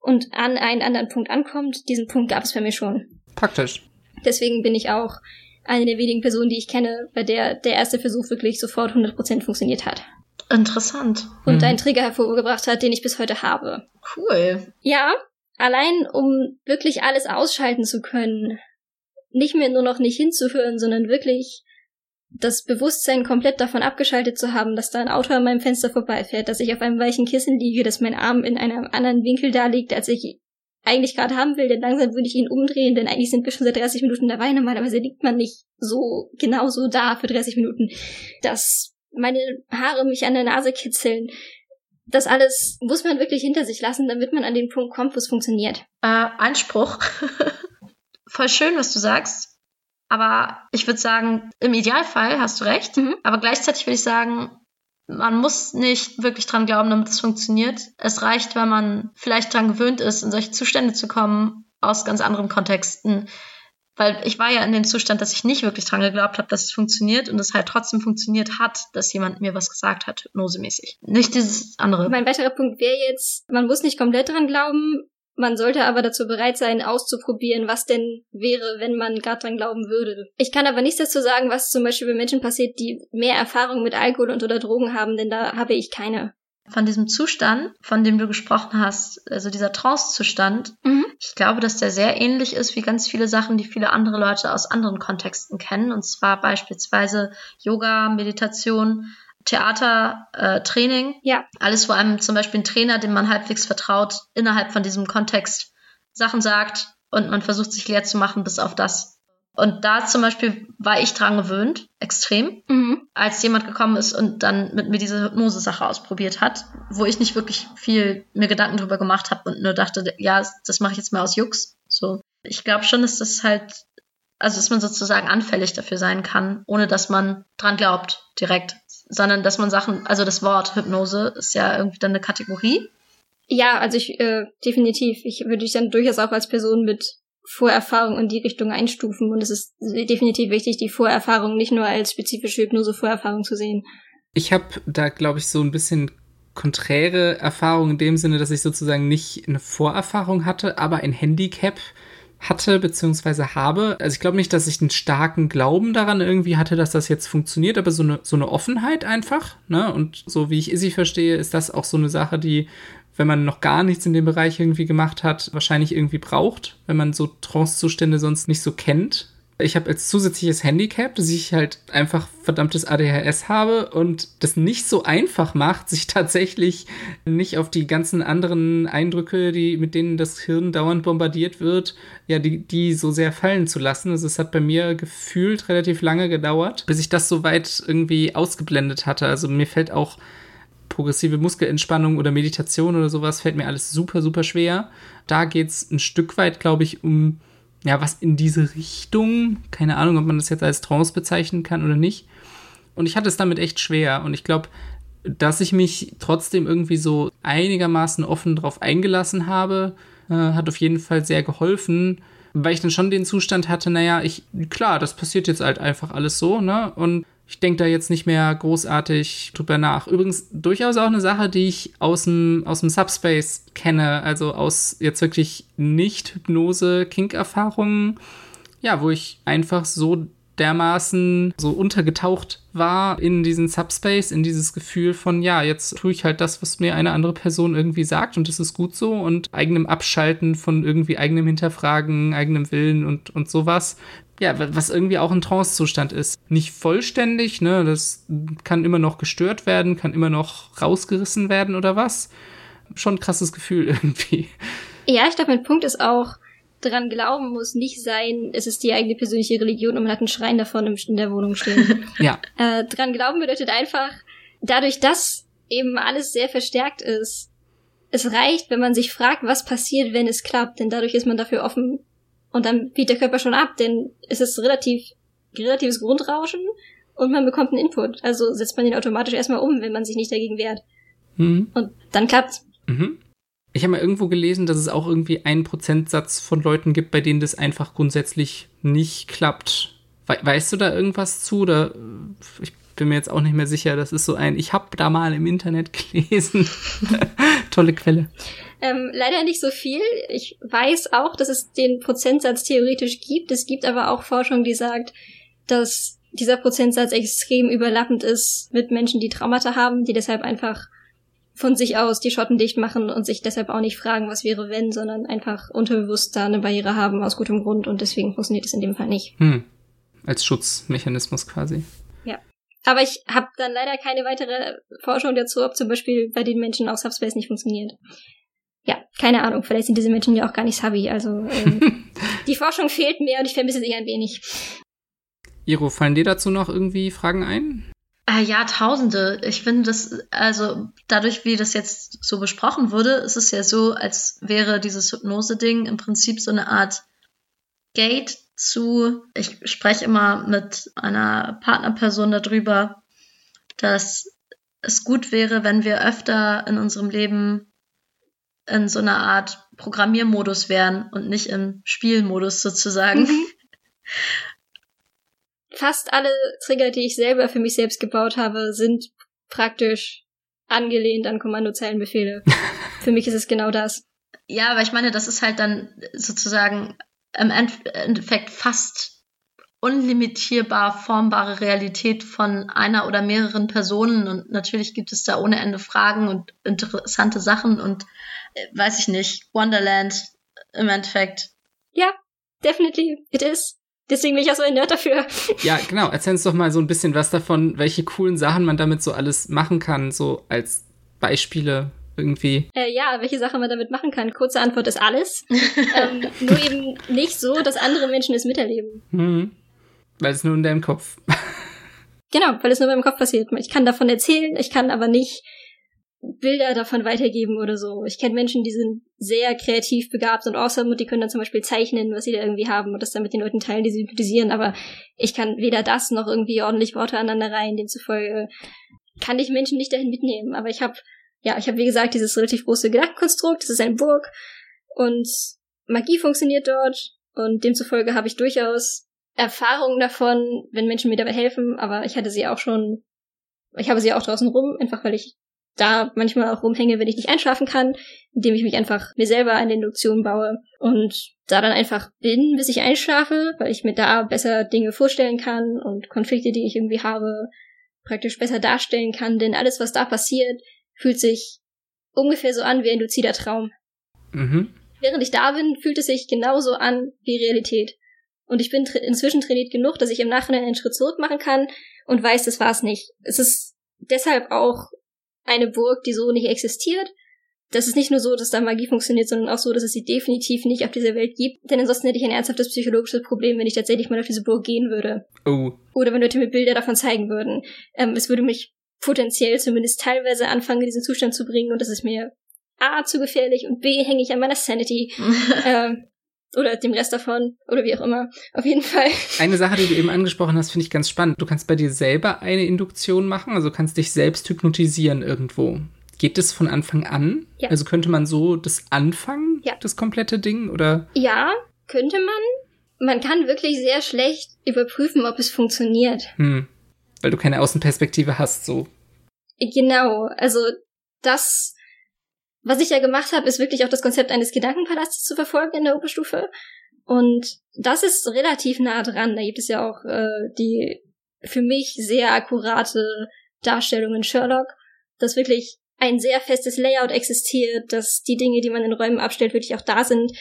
und an einen anderen Punkt ankommt. Diesen Punkt gab es bei mir schon. Praktisch. Deswegen bin ich auch eine der wenigen Personen, die ich kenne, bei der der erste Versuch wirklich sofort 100% funktioniert hat. Interessant. Und mhm. einen Trigger hervorgebracht hat, den ich bis heute habe. Cool. Ja, Allein um wirklich alles ausschalten zu können, nicht mehr nur noch nicht hinzuhören, sondern wirklich das Bewusstsein komplett davon abgeschaltet zu haben, dass da ein Auto an meinem Fenster vorbeifährt, dass ich auf einem weichen Kissen liege, dass mein Arm in einem anderen Winkel da liegt, als ich eigentlich gerade haben will, denn langsam würde ich ihn umdrehen, denn eigentlich sind wir schon seit 30 Minuten dabei, normalerweise liegt man nicht so genau so da für 30 Minuten, dass meine Haare mich an der Nase kitzeln, das alles muss man wirklich hinter sich lassen, damit man an den Punkt kommt, wo es funktioniert. Äh, Einspruch. Voll schön, was du sagst. Aber ich würde sagen, im Idealfall hast du recht. Mhm. Aber gleichzeitig würde ich sagen, man muss nicht wirklich dran glauben, damit es funktioniert. Es reicht, wenn man vielleicht dran gewöhnt ist, in solche Zustände zu kommen, aus ganz anderen Kontexten, weil ich war ja in dem Zustand, dass ich nicht wirklich dran geglaubt habe, dass es funktioniert und es halt trotzdem funktioniert hat, dass jemand mir was gesagt hat, hypnosemäßig. Nicht dieses andere. Mein weiterer Punkt wäre jetzt, man muss nicht komplett dran glauben, Man sollte aber dazu bereit sein, auszuprobieren, was denn wäre, wenn man gar dran glauben würde. Ich kann aber nichts dazu sagen, was zum Beispiel bei Menschen passiert, die mehr Erfahrung mit Alkohol und oder Drogen haben, denn da habe ich keine. Von diesem Zustand, von dem du gesprochen hast, also dieser Trance-Zustand, Mhm. ich glaube, dass der sehr ähnlich ist wie ganz viele Sachen, die viele andere Leute aus anderen Kontexten kennen. Und zwar beispielsweise Yoga, Meditation, Theater, äh, Training. Ja. Alles, wo einem zum Beispiel ein Trainer, dem man halbwegs vertraut, innerhalb von diesem Kontext Sachen sagt und man versucht sich leer zu machen bis auf das. Und da zum Beispiel war ich dran gewöhnt, extrem, Mhm. als jemand gekommen ist und dann mit mir diese Hypnose-Sache ausprobiert hat, wo ich nicht wirklich viel mir Gedanken drüber gemacht habe und nur dachte, ja, das mache ich jetzt mal aus Jux. So. Ich glaube schon, dass das halt, also dass man sozusagen anfällig dafür sein kann, ohne dass man dran glaubt direkt, sondern dass man Sachen, also das Wort Hypnose ist ja irgendwie dann eine Kategorie. Ja, also ich, äh, definitiv. Ich würde dich dann durchaus auch als Person mit Vorerfahrung in die Richtung einstufen und es ist definitiv wichtig, die Vorerfahrung nicht nur als spezifische Hypnose-Vorerfahrung zu sehen. Ich habe da, glaube ich, so ein bisschen konträre Erfahrung in dem Sinne, dass ich sozusagen nicht eine Vorerfahrung hatte, aber ein Handicap hatte beziehungsweise habe. Also ich glaube nicht, dass ich einen starken Glauben daran irgendwie hatte, dass das jetzt funktioniert, aber so eine, so eine Offenheit einfach. Ne? Und so wie ich Izzy verstehe, ist das auch so eine Sache, die, wenn man noch gar nichts in dem Bereich irgendwie gemacht hat, wahrscheinlich irgendwie braucht, wenn man so Trance-Zustände sonst nicht so kennt. Ich habe als zusätzliches Handicap, dass ich halt einfach verdammtes ADHS habe und das nicht so einfach macht, sich tatsächlich nicht auf die ganzen anderen Eindrücke, die mit denen das Hirn dauernd bombardiert wird, ja, die, die so sehr fallen zu lassen. Also es hat bei mir gefühlt relativ lange gedauert, bis ich das so weit irgendwie ausgeblendet hatte. Also mir fällt auch progressive Muskelentspannung oder Meditation oder sowas, fällt mir alles super, super schwer. Da geht's ein Stück weit, glaube ich, um ja, was in diese Richtung. Keine Ahnung, ob man das jetzt als Trance bezeichnen kann oder nicht. Und ich hatte es damit echt schwer. Und ich glaube, dass ich mich trotzdem irgendwie so einigermaßen offen drauf eingelassen habe, äh, hat auf jeden Fall sehr geholfen, weil ich dann schon den Zustand hatte, naja, ich, klar, das passiert jetzt halt einfach alles so, ne? Und ich denke da jetzt nicht mehr großartig drüber nach. Übrigens durchaus auch eine Sache, die ich aus dem, aus dem Subspace kenne, also aus jetzt wirklich nicht Hypnose-Kink-Erfahrungen, ja, wo ich einfach so dermaßen so untergetaucht war in diesen Subspace, in dieses Gefühl von, ja, jetzt tue ich halt das, was mir eine andere Person irgendwie sagt und das ist gut so und eigenem Abschalten von irgendwie eigenem Hinterfragen, eigenem Willen und, und sowas. Ja, was irgendwie auch ein Trance-Zustand ist. Nicht vollständig, ne, das kann immer noch gestört werden, kann immer noch rausgerissen werden oder was. Schon ein krasses Gefühl irgendwie. Ja, ich glaube, mein Punkt ist auch, dran glauben muss nicht sein, es ist die eigene persönliche Religion und man hat einen Schrein davon in der Wohnung stehen. ja. Äh, dran glauben bedeutet einfach, dadurch, dass eben alles sehr verstärkt ist, es reicht, wenn man sich fragt, was passiert, wenn es klappt, denn dadurch ist man dafür offen und dann bietet der Körper schon ab, denn es ist relativ, relatives Grundrauschen und man bekommt einen Input. Also setzt man den automatisch erstmal um, wenn man sich nicht dagegen wehrt. Mhm. Und dann klappt's. Mhm. Ich habe mal irgendwo gelesen, dass es auch irgendwie einen Prozentsatz von Leuten gibt, bei denen das einfach grundsätzlich nicht klappt. We weißt du da irgendwas zu? Oder ich bin mir jetzt auch nicht mehr sicher. Das ist so ein, ich habe da mal im Internet gelesen. Tolle Quelle. Ähm, leider nicht so viel. Ich weiß auch, dass es den Prozentsatz theoretisch gibt. Es gibt aber auch Forschung, die sagt, dass dieser Prozentsatz extrem überlappend ist mit Menschen, die Traumata haben, die deshalb einfach von sich aus die Schotten dicht machen und sich deshalb auch nicht fragen, was wäre wenn, sondern einfach unterbewusst da eine Barriere haben aus gutem Grund und deswegen funktioniert es in dem Fall nicht. Hm. Als Schutzmechanismus quasi. Ja. Aber ich habe dann leider keine weitere Forschung dazu, ob zum Beispiel bei den Menschen auch Subspace nicht funktioniert. Ja, keine Ahnung. Vielleicht sind diese Menschen ja auch gar nicht Sabi. Also ähm, die Forschung fehlt mir und ich vermisse sie ein wenig. Iro, fallen dir dazu noch irgendwie Fragen ein? Äh, ja, Tausende. Ich finde das, also dadurch, wie das jetzt so besprochen wurde, ist es ja so, als wäre dieses Hypnose-Ding im Prinzip so eine Art Gate zu, ich spreche immer mit einer Partnerperson darüber, dass es gut wäre, wenn wir öfter in unserem Leben in so einer Art Programmiermodus wären und nicht im Spielmodus sozusagen. Mhm. Fast alle Trigger, die ich selber für mich selbst gebaut habe, sind praktisch angelehnt an Kommandozeilenbefehle. für mich ist es genau das. Ja, aber ich meine, das ist halt dann sozusagen im Endeffekt fast unlimitierbar formbare Realität von einer oder mehreren Personen und natürlich gibt es da ohne Ende Fragen und interessante Sachen und weiß ich nicht, Wonderland im Endeffekt. Ja, definitiv, it is. Deswegen bin ich auch so ein Nerd dafür. Ja, genau. Erzähl uns doch mal so ein bisschen was davon, welche coolen Sachen man damit so alles machen kann, so als Beispiele irgendwie. Äh, ja, welche Sachen man damit machen kann. Kurze Antwort ist alles. ähm, nur eben nicht so, dass andere Menschen es miterleben. Hm. Weil es nur in deinem Kopf. genau, weil es nur in meinem Kopf passiert. Ich kann davon erzählen, ich kann aber nicht Bilder davon weitergeben oder so. Ich kenne Menschen, die sind sehr kreativ begabt und awesome und die können dann zum Beispiel zeichnen, was sie da irgendwie haben und das dann mit den Leuten teilen, die sie kritisieren, aber ich kann weder das noch irgendwie ordentlich Worte aneinander rein, demzufolge kann ich Menschen nicht dahin mitnehmen. Aber ich habe, ja, ich habe wie gesagt dieses relativ große Gedankenkonstrukt, das ist eine Burg und Magie funktioniert dort und demzufolge habe ich durchaus Erfahrungen davon, wenn Menschen mir dabei helfen, aber ich hatte sie auch schon, ich habe sie auch draußen rum, einfach weil ich da manchmal auch rumhänge, wenn ich nicht einschlafen kann, indem ich mich einfach mir selber eine Induktion baue und da dann einfach bin, bis ich einschlafe, weil ich mir da besser Dinge vorstellen kann und Konflikte, die ich irgendwie habe, praktisch besser darstellen kann, denn alles, was da passiert, fühlt sich ungefähr so an wie ein luzider Traum. Mhm. Während ich da bin, fühlt es sich genauso an wie Realität. Und ich bin inzwischen trainiert genug, dass ich im Nachhinein einen Schritt zurück machen kann und weiß, das war's nicht. Es ist deshalb auch eine Burg, die so nicht existiert. Das ist nicht nur so, dass da Magie funktioniert, sondern auch so, dass es sie definitiv nicht auf dieser Welt gibt. Denn ansonsten hätte ich ein ernsthaftes psychologisches Problem, wenn ich tatsächlich mal auf diese Burg gehen würde. Oh. Oder wenn Leute mir Bilder davon zeigen würden. Ähm, es würde mich potenziell zumindest teilweise anfangen, in diesen Zustand zu bringen und das ist mir A zu gefährlich und B hänge ich an meiner Sanity. ähm, oder dem Rest davon oder wie auch immer. Auf jeden Fall. Eine Sache, die du eben angesprochen hast, finde ich ganz spannend. Du kannst bei dir selber eine Induktion machen, also kannst dich selbst hypnotisieren irgendwo. Geht das von Anfang an? Ja. Also könnte man so das anfangen, Ja. das komplette Ding? Oder? Ja, könnte man. Man kann wirklich sehr schlecht überprüfen, ob es funktioniert. Hm. Weil du keine Außenperspektive hast, so. Genau, also das, was ich ja gemacht habe, ist wirklich auch das Konzept eines Gedankenpalastes zu verfolgen in der Oberstufe. Und das ist relativ nah dran. Da gibt es ja auch äh, die für mich sehr akkurate Darstellung in Sherlock, dass wirklich ein sehr festes Layout existiert, dass die Dinge, die man in Räumen abstellt, wirklich auch da sind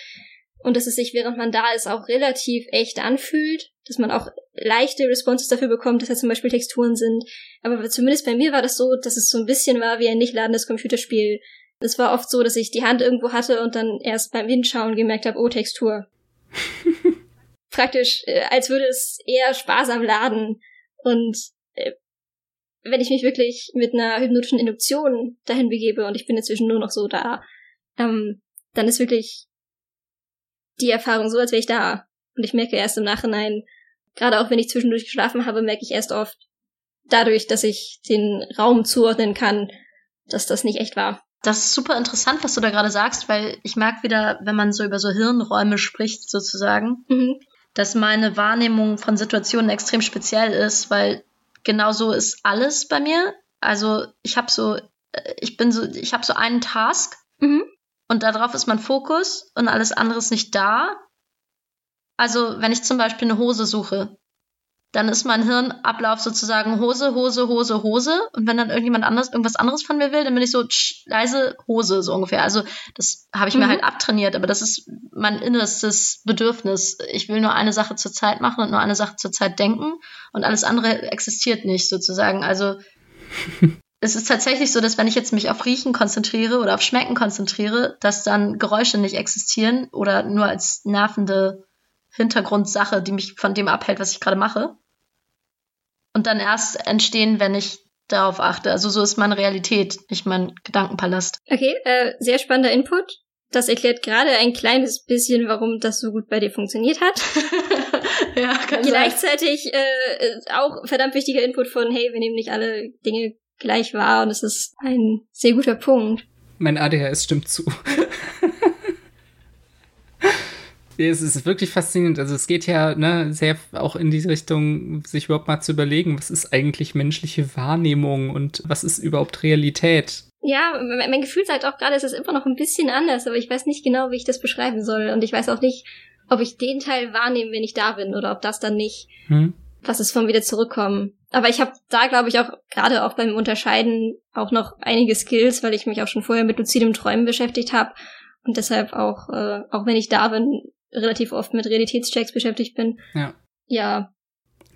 und dass es sich, während man da ist, auch relativ echt anfühlt, dass man auch leichte Responses dafür bekommt, dass da zum Beispiel Texturen sind. Aber zumindest bei mir war das so, dass es so ein bisschen war wie ein nicht ladendes Computerspiel. Es war oft so, dass ich die Hand irgendwo hatte und dann erst beim Hinschauen gemerkt habe, oh, Textur. Praktisch, äh, als würde es eher sparsam laden. Und äh, wenn ich mich wirklich mit einer hypnotischen Induktion dahin begebe und ich bin inzwischen nur noch so da, ähm, dann ist wirklich die Erfahrung so, als wäre ich da. Und ich merke erst im Nachhinein, gerade auch wenn ich zwischendurch geschlafen habe, merke ich erst oft dadurch, dass ich den Raum zuordnen kann, dass das nicht echt war. Das ist super interessant, was du da gerade sagst, weil ich merke wieder, wenn man so über so Hirnräume spricht, sozusagen, Mhm. dass meine Wahrnehmung von Situationen extrem speziell ist, weil genau so ist alles bei mir. Also ich habe so, äh, ich bin so, ich habe so einen Task Mhm. und darauf ist mein Fokus und alles andere ist nicht da. Also wenn ich zum Beispiel eine Hose suche, dann ist mein Hirnablauf sozusagen Hose, Hose, Hose, Hose. Und wenn dann irgendjemand anders irgendwas anderes von mir will, dann bin ich so tsch, leise Hose so ungefähr. Also das habe ich mir Mhm. halt abtrainiert, aber das ist mein innerstes Bedürfnis. Ich will nur eine Sache zur Zeit machen und nur eine Sache zur Zeit denken und alles andere existiert nicht sozusagen. Also es ist tatsächlich so, dass wenn ich jetzt mich auf Riechen konzentriere oder auf Schmecken konzentriere, dass dann Geräusche nicht existieren oder nur als nervende Hintergrundsache, die mich von dem abhält, was ich gerade mache. Und dann erst entstehen, wenn ich darauf achte. Also so ist meine Realität, nicht mein Gedankenpalast. Okay, äh, sehr spannender Input. Das erklärt gerade ein kleines bisschen, warum das so gut bei dir funktioniert hat. ja, kann Gleichzeitig äh, auch verdammt wichtiger Input von, hey, wir nehmen nicht alle Dinge gleich wahr und es ist ein sehr guter Punkt. Mein ADHS stimmt zu. Es ist wirklich faszinierend. Also es geht ja ne, sehr auch in diese Richtung, sich überhaupt mal zu überlegen, was ist eigentlich menschliche Wahrnehmung und was ist überhaupt Realität. Ja, mein Gefühl sagt auch gerade, es ist immer noch ein bisschen anders, aber ich weiß nicht genau, wie ich das beschreiben soll. Und ich weiß auch nicht, ob ich den Teil wahrnehme, wenn ich da bin, oder ob das dann nicht. Hm. Was ist vom wieder zurückkommen. Aber ich habe da, glaube ich, auch gerade auch beim Unterscheiden auch noch einige Skills, weil ich mich auch schon vorher mit luzidem Träumen beschäftigt habe und deshalb auch, äh, auch wenn ich da bin, relativ oft mit Realitätschecks beschäftigt bin. Ja. Ja.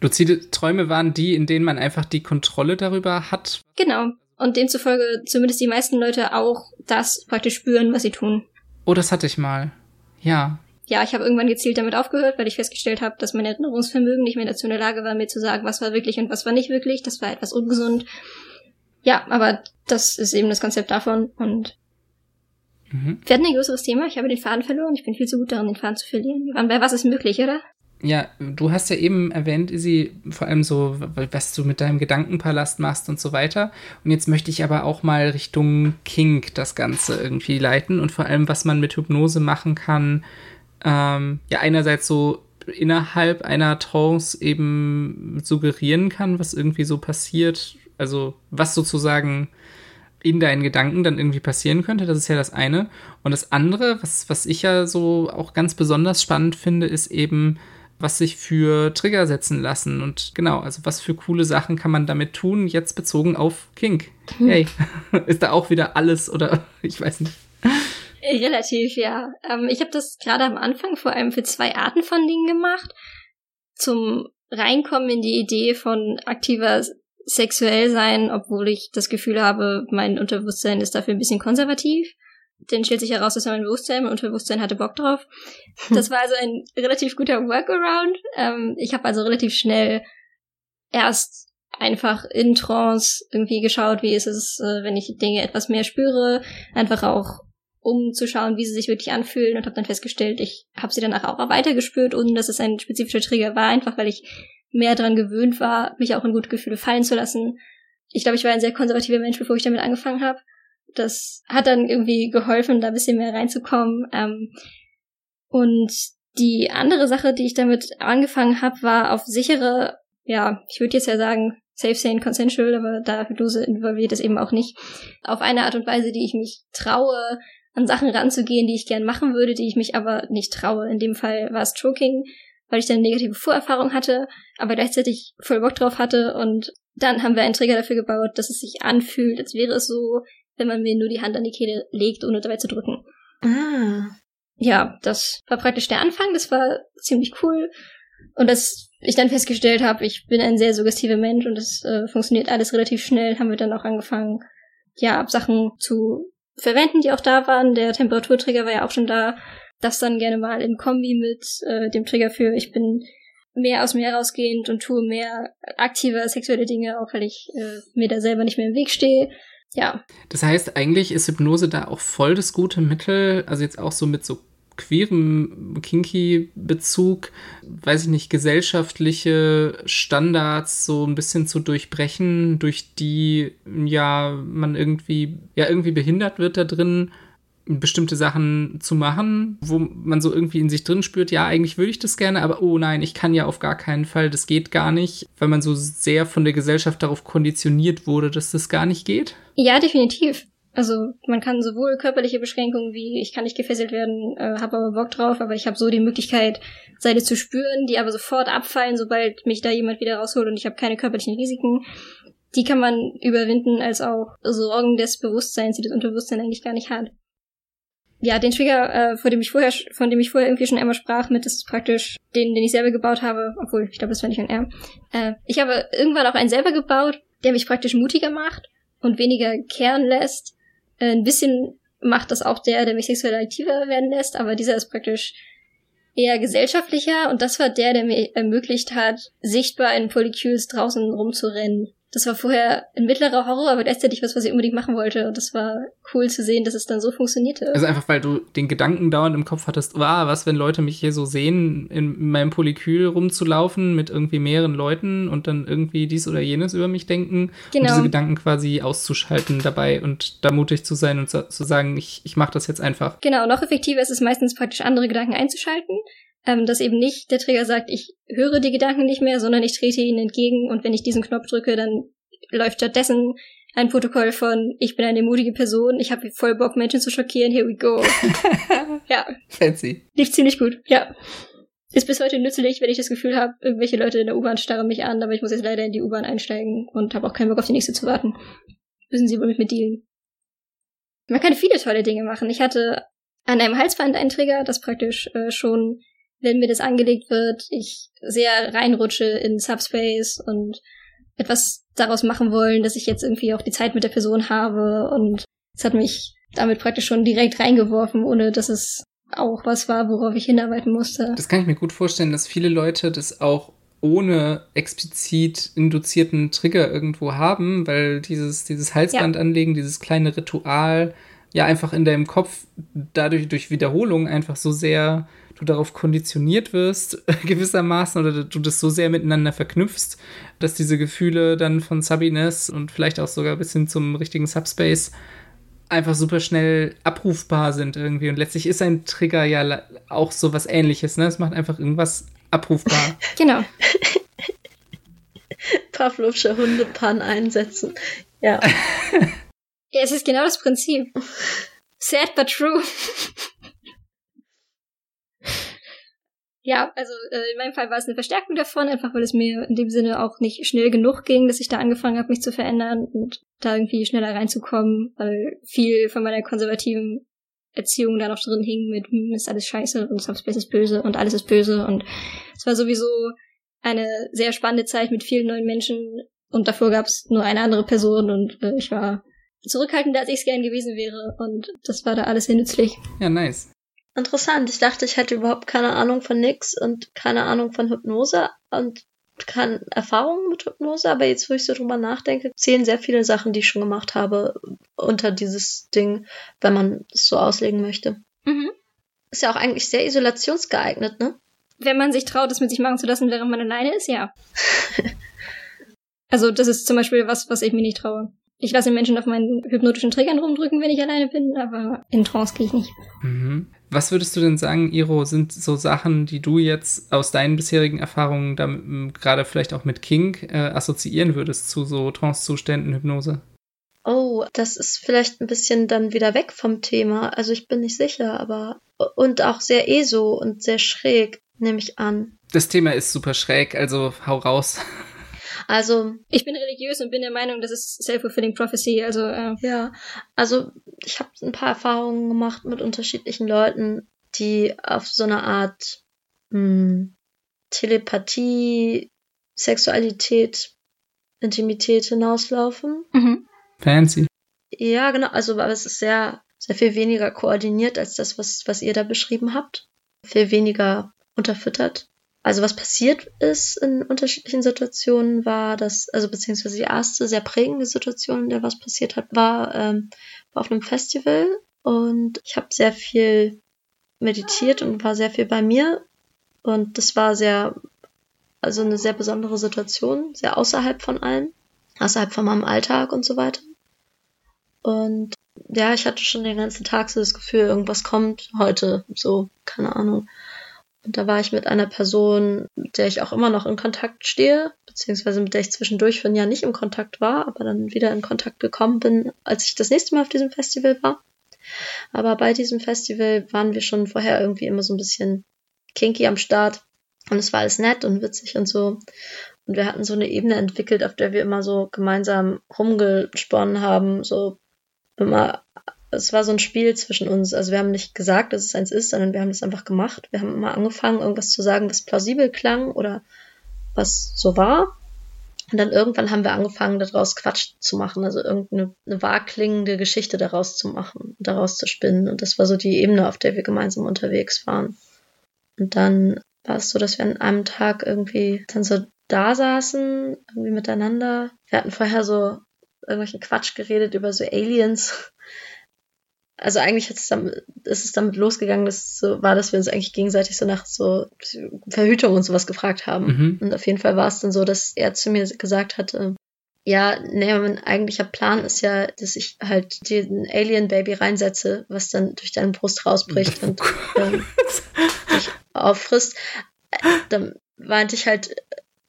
Luzide Träume waren die, in denen man einfach die Kontrolle darüber hat. Genau. Und demzufolge zumindest die meisten Leute auch das praktisch spüren, was sie tun. Oh, das hatte ich mal. Ja. Ja, ich habe irgendwann gezielt damit aufgehört, weil ich festgestellt habe, dass mein Erinnerungsvermögen nicht mehr dazu in der Lage war, mir zu sagen, was war wirklich und was war nicht wirklich. Das war etwas ungesund. Ja, aber das ist eben das Konzept davon und mhm. wir hatten ein größeres Thema. Ich habe den Faden verloren. Ich bin viel zu gut darin, den Faden zu verlieren. Bei was ist möglich, oder? Ja, du hast ja eben erwähnt, Izzy, vor allem so, was du mit deinem Gedankenpalast machst und so weiter. Und jetzt möchte ich aber auch mal Richtung Kink das Ganze irgendwie leiten und vor allem, was man mit Hypnose machen kann. Ähm, ja, einerseits so innerhalb einer Trance eben suggerieren kann, was irgendwie so passiert. Also, was sozusagen in deinen Gedanken dann irgendwie passieren könnte. Das ist ja das eine. Und das andere, was, was ich ja so auch ganz besonders spannend finde, ist eben, was sich für Trigger setzen lassen. Und genau, also was für coole Sachen kann man damit tun, jetzt bezogen auf Kink. Hm. Hey, ist da auch wieder alles oder ich weiß nicht. Relativ, ja. Ähm, ich habe das gerade am Anfang vor allem für zwei Arten von Dingen gemacht. Zum Reinkommen in die Idee von aktiver sexuell sein, obwohl ich das Gefühl habe, mein Unterbewusstsein ist dafür ein bisschen konservativ. Dann stellt sich heraus, dass mein Bewusstsein, mein Unterbewusstsein hatte Bock drauf. Das war also ein relativ guter Workaround. Ähm, ich habe also relativ schnell erst einfach in Trance irgendwie geschaut, wie ist es, äh, wenn ich Dinge etwas mehr spüre, einfach auch um zu schauen, wie sie sich wirklich anfühlen und habe dann festgestellt, ich habe sie danach auch weitergespürt, ohne dass es ein spezifischer Trigger war, einfach weil ich mehr daran gewöhnt war, mich auch in gute Gefühle fallen zu lassen. Ich glaube, ich war ein sehr konservativer Mensch, bevor ich damit angefangen habe. Das hat dann irgendwie geholfen, da ein bisschen mehr reinzukommen. Ähm, und die andere Sache, die ich damit angefangen habe, war auf sichere, ja, ich würde jetzt ja sagen, safe, sane, consensual, aber da Hypnose involviert es eben auch nicht, auf eine Art und Weise, die ich mich traue, an Sachen ranzugehen, die ich gern machen würde, die ich mich aber nicht traue. In dem Fall war es Stroking, weil ich dann eine negative Vorerfahrung hatte, aber gleichzeitig voll Bock drauf hatte und dann haben wir einen Trigger dafür gebaut, dass es sich anfühlt, als wäre es so, wenn man mir nur die Hand an die Kehle legt, ohne dabei zu drücken. Ah. Ja, das war praktisch der Anfang, das war ziemlich cool. Und dass ich dann festgestellt habe, ich bin ein sehr suggestiver Mensch und es äh, funktioniert alles relativ schnell, haben wir dann auch angefangen, ja, Sachen zu verwenden, die auch da waren. Der Temperaturtrigger war ja auch schon da. Das dann gerne mal in Kombi mit äh, dem Trigger für ich bin mehr aus mir herausgehend und tue mehr aktive sexuelle Dinge, auch weil ich äh, mir da selber nicht mehr im Weg stehe. Ja. Das heißt, eigentlich ist Hypnose da auch voll das gute Mittel, also jetzt auch so mit so queerem Kinky-Bezug, weiß ich nicht, gesellschaftliche Standards so ein bisschen zu durchbrechen, durch die ja man irgendwie, ja, irgendwie behindert wird da drin bestimmte Sachen zu machen, wo man so irgendwie in sich drin spürt, ja, eigentlich würde ich das gerne, aber oh nein, ich kann ja auf gar keinen Fall, das geht gar nicht, weil man so sehr von der Gesellschaft darauf konditioniert wurde, dass das gar nicht geht? Ja, definitiv. Also man kann sowohl körperliche Beschränkungen wie ich kann nicht gefesselt werden, äh, habe aber Bock drauf, aber ich habe so die Möglichkeit, Seite zu spüren, die aber sofort abfallen, sobald mich da jemand wieder rausholt und ich habe keine körperlichen Risiken. Die kann man überwinden als auch Sorgen des Bewusstseins, die das Unterbewusstsein eigentlich gar nicht hat ja, den Trigger, äh, von dem ich vorher, von dem ich vorher irgendwie schon einmal sprach, mit, das ist praktisch den, den ich selber gebaut habe, obwohl, ich glaube, das war nicht ein R. Äh, ich habe irgendwann auch einen selber gebaut, der mich praktisch mutiger macht und weniger kehren lässt. Äh, ein bisschen macht das auch der, der mich sexuell aktiver werden lässt, aber dieser ist praktisch eher gesellschaftlicher und das war der, der mir ermöglicht hat, sichtbar in Polycules draußen rumzurennen das war vorher ein mittlerer Horror, aber gleichzeitig was, was ich unbedingt machen wollte. Und das war cool zu sehen, dass es dann so funktionierte. Also einfach, weil du den Gedanken dauernd im Kopf hattest, wow, was, wenn Leute mich hier so sehen, in meinem Polykül rumzulaufen mit irgendwie mehreren Leuten und dann irgendwie dies oder jenes über mich denken. Genau. Und diese Gedanken quasi auszuschalten dabei und da mutig zu sein und zu, zu sagen, ich, ich mache das jetzt einfach. Genau, noch effektiver ist es meistens praktisch andere Gedanken einzuschalten ähm, dass eben nicht der Trigger sagt, ich höre die Gedanken nicht mehr, sondern ich trete ihnen entgegen und wenn ich diesen Knopf drücke, dann läuft stattdessen ein Protokoll von ich bin eine mutige Person, ich habe voll Bock, Menschen zu schockieren, here we go. ja. Fancy. Lief ziemlich gut, ja. Ist bis heute nützlich, wenn ich das Gefühl habe, irgendwelche Leute in der U-Bahn starren mich an, aber ich muss jetzt leider in die U-Bahn einsteigen und habe auch keinen Bock auf die nächste zu warten. Müssen sie wohl mit mir dealen. Man kann viele tolle Dinge machen. Ich hatte an einem Halsband einen Trigger, das praktisch äh, schon, wenn mir das angelegt wird, ich sehr reinrutsche in Subspace und etwas daraus machen wollen, dass ich jetzt irgendwie auch die Zeit mit der Person habe und es hat mich damit praktisch schon direkt reingeworfen, ohne dass es auch was war, worauf ich hinarbeiten musste. Das kann ich mir gut vorstellen, dass viele Leute das auch ohne explizit induzierten Trigger irgendwo haben, weil dieses, dieses Halsband ja. anlegen, dieses kleine Ritual, ja einfach in deinem Kopf dadurch durch Wiederholung einfach so sehr du darauf konditioniert wirst, gewissermaßen, oder du das so sehr miteinander verknüpfst, dass diese Gefühle dann von Subiness und vielleicht auch sogar bis hin zum richtigen Subspace einfach super schnell abrufbar sind irgendwie. Und letztlich ist ein Trigger ja auch so was ähnliches, ne? Es macht einfach irgendwas abrufbar. Genau. Pavlovsche Hundepann einsetzen. Ja. ja, es ist genau das Prinzip. Sad but true. Ja, also äh, in meinem Fall war es eine Verstärkung davon, einfach weil es mir in dem Sinne auch nicht schnell genug ging, dass ich da angefangen habe, mich zu verändern und da irgendwie schneller reinzukommen, weil viel von meiner konservativen Erziehung da noch drin hing mit, hm, ist alles scheiße und Subspace ist böse und alles ist böse und es war sowieso eine sehr spannende Zeit mit vielen neuen Menschen und davor gab es nur eine andere Person und äh, ich war zurückhaltender, als ich es gern gewesen wäre und das war da alles sehr nützlich. Ja, nice. Interessant. Ich dachte, ich hätte überhaupt keine Ahnung von nix und keine Ahnung von Hypnose und keine Erfahrungen mit Hypnose, aber jetzt, wo ich so drüber nachdenke, zählen sehr viele Sachen, die ich schon gemacht habe, unter dieses Ding, wenn man es so auslegen möchte. Mhm. Ist ja auch eigentlich sehr isolationsgeeignet, ne? Wenn man sich traut, es mit sich machen zu lassen, während man alleine ist, ja. also, das ist zum Beispiel was, was ich mir nicht traue. Ich lasse Menschen auf meinen hypnotischen Trägern rumdrücken, wenn ich alleine bin, aber in Trance gehe ich nicht. Mhm. Was würdest du denn sagen, Iro, sind so Sachen, die du jetzt aus deinen bisherigen Erfahrungen damit, gerade vielleicht auch mit King äh, assoziieren würdest zu so Trance-Zuständen, Hypnose? Oh, das ist vielleicht ein bisschen dann wieder weg vom Thema. Also ich bin nicht sicher, aber und auch sehr ESO und sehr schräg, nehme ich an. Das Thema ist super schräg, also hau raus. Also ich bin religiös und bin der Meinung, das ist self-fulfilling prophecy. Also äh. ja, also ich habe ein paar Erfahrungen gemacht mit unterschiedlichen Leuten, die auf so eine Art mh, hm, Telepathie, Sexualität, Intimität hinauslaufen. Mhm. Fancy. Ja, genau. Also aber es ist sehr, sehr viel weniger koordiniert als das, was, was ihr da beschrieben habt. Viel weniger unterfüttert. Also was passiert ist in unterschiedlichen Situationen war, dass, also beziehungsweise die erste sehr prägende Situation, in der was passiert hat, war, ähm, war auf einem Festival und ich habe sehr viel meditiert und war sehr viel bei mir und das war sehr, also eine sehr besondere Situation, sehr außerhalb von allem, außerhalb von meinem Alltag und so weiter. Und ja, ich hatte schon den ganzen Tag so das Gefühl, irgendwas kommt heute, so, keine Ahnung. Und da war ich mit einer Person, mit der ich auch immer noch in Kontakt stehe, beziehungsweise mit der ich zwischendurch für ein Jahr nicht im Kontakt war, aber dann wieder in Kontakt gekommen bin, als ich das nächste Mal auf diesem Festival war. Aber bei diesem Festival waren wir schon vorher irgendwie immer so ein bisschen kinky am Start. Und es war alles nett und witzig und so. Und wir hatten so eine Ebene entwickelt, auf der wir immer so gemeinsam rumgesponnen haben, so immer es war so ein Spiel zwischen uns. Also wir haben nicht gesagt, dass es eins ist, sondern wir haben das einfach gemacht. Wir haben immer angefangen, irgendwas zu sagen, was plausibel klang oder was so war. Und dann irgendwann haben wir angefangen, daraus Quatsch zu machen, also irgendeine eine wahrklingende Geschichte daraus zu machen, daraus zu spinnen. Und das war so die Ebene, auf der wir gemeinsam unterwegs waren. Und dann war es so, dass wir an einem Tag irgendwie dann so da saßen, irgendwie miteinander. Wir hatten vorher so irgendwelchen Quatsch geredet über so Aliens also eigentlich ist es, damit, ist es damit losgegangen, dass so war, dass wir uns eigentlich gegenseitig so nach so Verhütung und sowas gefragt haben. Mhm. Und auf jeden Fall war es dann so, dass er zu mir gesagt hatte, ja, nee, mein eigentlicher Plan ist ja, dass ich halt den Alien-Baby reinsetze, was dann durch deine Brust rausbricht und ähm, dich auffrisst. Dann meinte ich halt,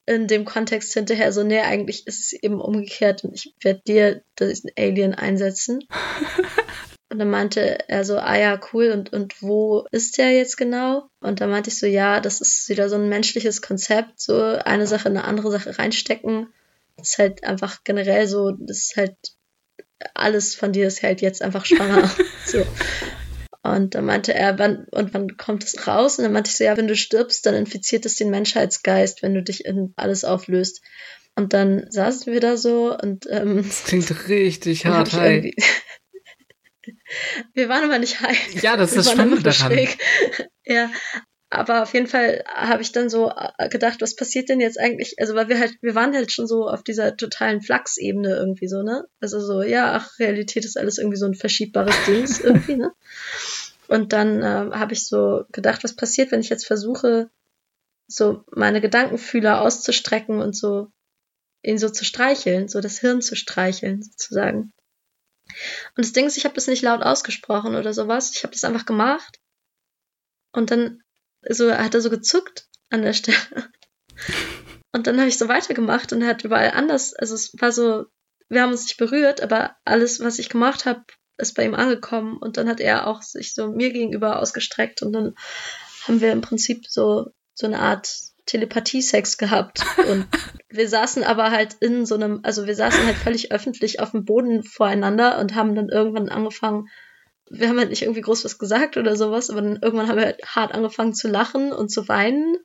in dem Kontext hinterher so, nee, eigentlich ist es eben umgekehrt und ich werde dir diesen Alien einsetzen. Und dann meinte er so, ah ja, cool, und, und wo ist der jetzt genau? Und dann meinte ich so, ja, das ist wieder so ein menschliches Konzept, so eine Sache in eine andere Sache reinstecken. Das ist halt einfach generell so, das ist halt alles von dir ist halt jetzt einfach schwanger. so. Und dann meinte er, wann, und wann kommt es raus? Und dann meinte ich so, ja, wenn du stirbst, dann infiziert es den Menschheitsgeist, wenn du dich in alles auflöst. Und dann saßen wir da so und ähm, Das klingt richtig hart, hi. Wir waren aber nicht high. Ja, das ist waren spannend einfach daran. schräg. Ja, aber auf jeden Fall habe ich dann so äh, gedacht, was passiert denn jetzt eigentlich? Also, weil wir halt, wir waren halt schon so auf dieser totalen Flachsebene irgendwie so, ne? Also so, ja, ach, Realität ist alles irgendwie so ein verschiebbares Ding irgendwie, ne? Und dann ähm, habe ich so gedacht, was passiert, wenn ich jetzt versuche, so meine Gedankenfühler auszustrecken und so ihn so zu streicheln, so das Hirn zu streicheln, sozusagen. Und das Ding ist, ich habe das nicht laut ausgesprochen oder sowas. Ich habe das einfach gemacht. Und dann so hat er so gezuckt an der Stelle. Und dann habe ich so weitergemacht und er hat überall anders, also es war so, wir haben uns nicht berührt, aber alles, was ich gemacht habe, ist bei ihm angekommen. Und dann hat er auch sich so mir gegenüber ausgestreckt und dann haben wir im Prinzip so, so eine Art Telepathie-Sex gehabt. Und wir saßen aber halt in so einem, also wir saßen halt völlig öffentlich auf dem Boden voreinander und haben dann irgendwann angefangen, wir haben halt nicht irgendwie groß was gesagt oder sowas, aber dann irgendwann haben wir halt hart angefangen zu lachen und zu weinen.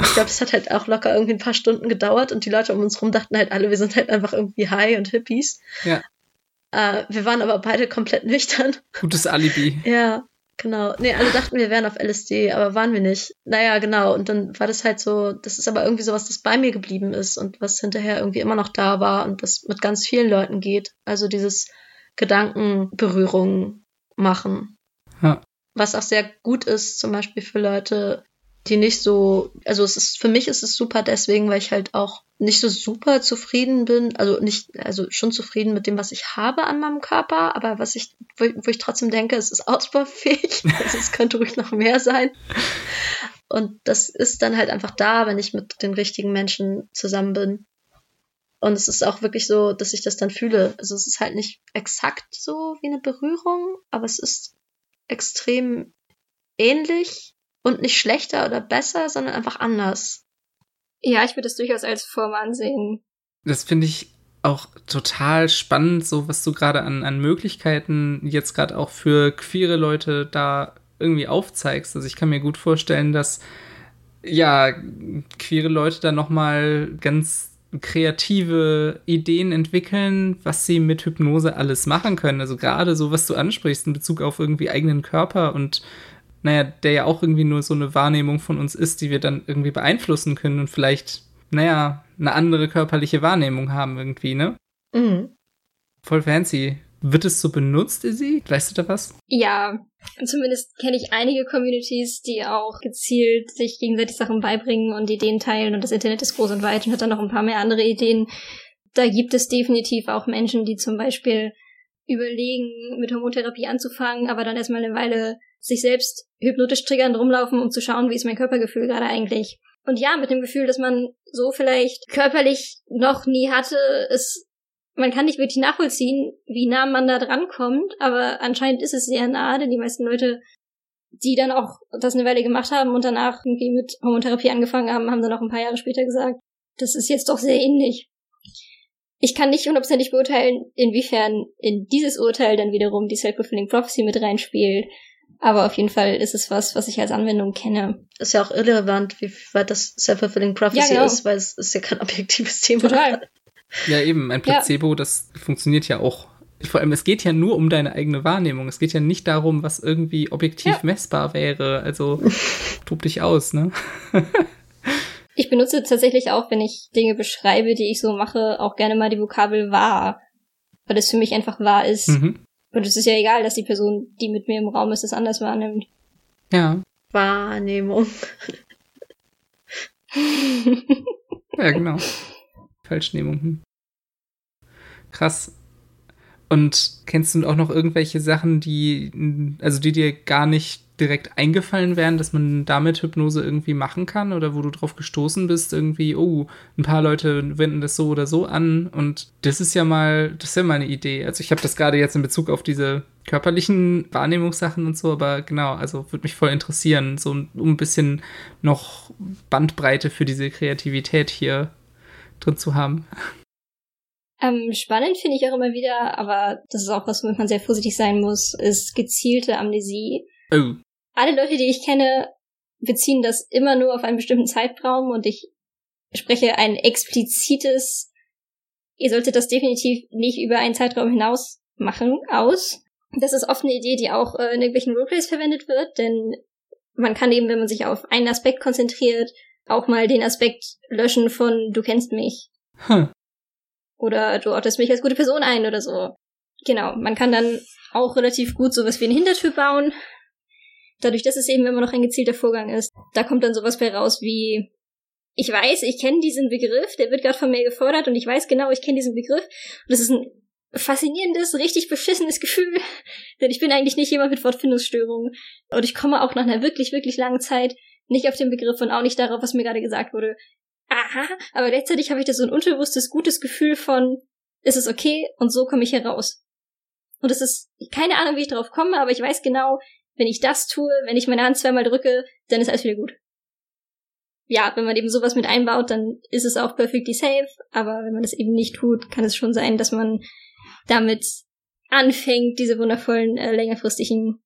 Ich glaube, es hat halt auch locker irgendwie ein paar Stunden gedauert und die Leute um uns rum dachten halt alle, wir sind halt einfach irgendwie high und Hippies. Ja. Äh, wir waren aber beide komplett nüchtern. Gutes Alibi. Ja, genau. Nee, alle dachten, wir wären auf LSD, aber waren wir nicht. Naja, genau. Und dann war das halt so, das ist aber irgendwie sowas, das bei mir geblieben ist und was hinterher irgendwie immer noch da war und das mit ganz vielen Leuten geht. Also dieses Gedankenberührung machen. Ja. Was auch sehr gut ist, zum Beispiel für Leute, die nicht so, also es ist, für mich ist es super deswegen, weil ich halt auch nicht so super zufrieden bin, also nicht, also schon zufrieden mit dem, was ich habe an meinem Körper, aber was ich, wo, ich- wo ich trotzdem denke, es ist ausbaufähig, also es könnte ruhig noch mehr sein. Und das ist dann halt einfach da, wenn ich mit den richtigen Menschen zusammen bin. Und es ist auch wirklich so, dass ich das dann fühle. Also es ist halt nicht exakt so wie eine Berührung, aber es ist extrem ähnlich und nicht schlechter oder besser, sondern einfach anders. Ja, ich würde es durchaus als Form ansehen. Das finde ich auch total spannend, so was du gerade an, an Möglichkeiten jetzt gerade auch für queere Leute da irgendwie aufzeigst. Also ich kann mir gut vorstellen, dass ja queere Leute da noch mal ganz kreative Ideen entwickeln, was sie mit Hypnose alles machen können. Also gerade so, was du ansprichst in Bezug auf irgendwie eigenen Körper und naja, der ja auch irgendwie nur so eine Wahrnehmung von uns ist, die wir dann irgendwie beeinflussen können und vielleicht, naja, eine andere körperliche Wahrnehmung haben irgendwie, ne? Mhm. Voll fancy. Wird es so benutzt, Izzy? Weißt du da was? Ja, zumindest kenne ich einige Communities, die auch gezielt sich gegenseitig Sachen beibringen und Ideen teilen und das Internet ist groß und weit und hat dann noch ein paar mehr andere Ideen. Da gibt es definitiv auch Menschen, die zum Beispiel überlegen, mit Hormontherapie anzufangen, aber dann erstmal eine Weile sich selbst hypnotisch triggernd rumlaufen, um zu schauen, wie ist mein Körpergefühl gerade eigentlich. Und ja, mit dem Gefühl, dass man so vielleicht körperlich noch nie hatte, ist man kann nicht wirklich nachvollziehen, wie nah man da dran kommt, aber anscheinend ist es sehr nah, denn die meisten Leute, die dann auch das eine Weile gemacht haben und danach irgendwie mit Hormontherapie angefangen haben, haben dann auch ein paar Jahre später gesagt, das ist jetzt doch sehr ähnlich. Ich kann nicht hundertprozentig beurteilen, inwiefern in dieses Urteil dann wiederum die Self-Fulfilling Prophecy mit reinspielt, aber auf jeden Fall ist es was, was ich als Anwendung kenne. Ist ja auch irrelevant, wie weit das Self-Fulfilling Prophecy Ja, genau. ist, weil es ist ja kein objektives Thema. Total. Ja, eben, ein Ja. Placebo, das funktioniert ja auch. Vor allem, es geht ja nur um deine eigene Wahrnehmung. Es geht ja nicht darum, was irgendwie objektiv Ja. messbar wäre. Also, tob dich aus, ne? Ich benutze tatsächlich auch, wenn ich Dinge beschreibe, die ich so mache, auch gerne mal die Vokabel wahr. Weil es für mich einfach wahr ist. Mhm. Und es ist ja egal, dass die Person, die mit mir im Raum ist, es anders wahrnimmt. Ja, Wahrnehmung. ja, genau. Falschnehmung. Hm. Krass. Und kennst du auch noch irgendwelche Sachen, die, also die dir gar nicht direkt eingefallen wären, dass man damit Hypnose irgendwie machen kann oder wo du drauf gestoßen bist, irgendwie, oh, ein paar Leute wenden das so oder so an und das ist ja mal, das ist ja mal eine Idee. Also ich habe das gerade jetzt in Bezug auf diese körperlichen Wahrnehmungssachen und so, aber genau, also würde mich voll interessieren, so um ein bisschen noch Bandbreite für diese Kreativität hier drin zu haben. Ähm, spannend finde ich auch immer wieder, aber das ist auch was, womit man sehr vorsichtig sein muss, ist gezielte Amnesie. Oh. Alle Leute, die ich kenne, beziehen das immer nur auf einen bestimmten Zeitraum und ich spreche ein explizites, ihr solltet das definitiv nicht über einen Zeitraum hinaus machen, aus. Das ist oft eine Idee, die auch äh, in irgendwelchen Roleplays verwendet wird, denn man kann eben, wenn man sich auf einen Aspekt konzentriert, auch mal den Aspekt löschen von du kennst mich. Hm. Oder du ortest mich als gute Person ein oder so. Genau, man kann dann auch relativ gut sowas wie eine Hintertür bauen. Dadurch, dass es eben immer noch ein gezielter Vorgang ist. Da kommt dann sowas bei raus wie, ich weiß, ich kenne diesen Begriff, der wird gerade von mir gefordert und ich weiß genau, ich kenne diesen Begriff. Und das ist ein faszinierendes, richtig beschissenes Gefühl, denn ich bin eigentlich nicht jemand mit Wortfindungsstörungen. Und ich komme auch nach einer wirklich, wirklich langen Zeit nicht auf den Begriff und auch nicht darauf, was mir gerade gesagt wurde aha, aber gleichzeitig habe ich da so ein unterbewusstes, gutes Gefühl von, ist es okay und so komme ich hier raus. Und es ist keine Ahnung, wie ich darauf komme, aber ich weiß genau, wenn ich das tue, wenn ich meine Hand zweimal drücke, dann ist alles wieder gut. Ja, wenn man eben sowas mit einbaut, dann ist es auch perfectly safe, aber wenn man das eben nicht tut, kann es schon sein, dass man damit anfängt, diese wundervollen, äh, längerfristigen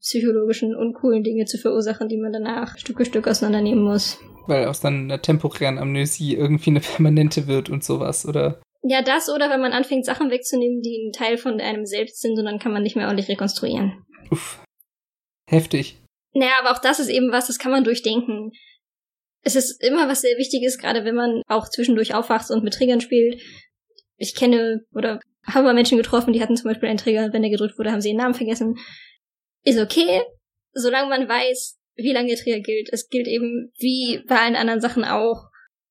psychologischen und coolen Dinge zu verursachen, die man danach Stück für Stück auseinandernehmen muss weil aus dann einer temporären Amnesie irgendwie eine permanente wird und sowas, oder? Ja, das oder wenn man anfängt, Sachen wegzunehmen, die ein Teil von einem selbst sind und dann kann man nicht mehr ordentlich rekonstruieren. Uff. Heftig. Naja, aber auch das ist eben was, das kann man durchdenken. Es ist immer was sehr Wichtiges, gerade wenn man auch zwischendurch aufwacht und mit Triggern spielt. Ich kenne oder habe mal Menschen getroffen, die hatten zum Beispiel einen Trigger, wenn der gedrückt wurde, haben sie ihren Namen vergessen. Ist okay, solange man weiß, wie lange der Trigger gilt. Es gilt eben wie bei allen anderen Sachen auch.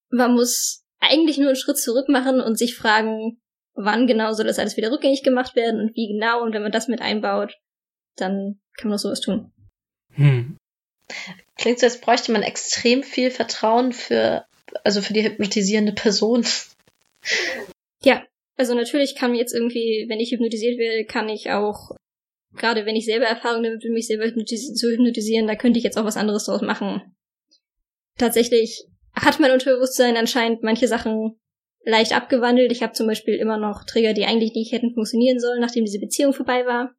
Man muss eigentlich nur einen Schritt zurück machen und sich fragen, wann genau soll das alles wieder rückgängig gemacht werden und wie genau. Und wenn man das mit einbaut, dann kann man sowas tun. Hm. Klingt so, als bräuchte man extrem viel Vertrauen für, also für die hypnotisierende Person. Ja, also natürlich kann jetzt irgendwie, wenn ich hypnotisiert werde, kann ich auch gerade wenn ich selber Erfahrung damit bin, mich selber zu hypnotisieren, da könnte ich jetzt auch was anderes draus machen. Tatsächlich hat mein Unterbewusstsein anscheinend manche Sachen leicht abgewandelt. Ich habe zum Beispiel immer noch Trigger, die eigentlich nicht hätten funktionieren sollen, nachdem diese Beziehung vorbei war.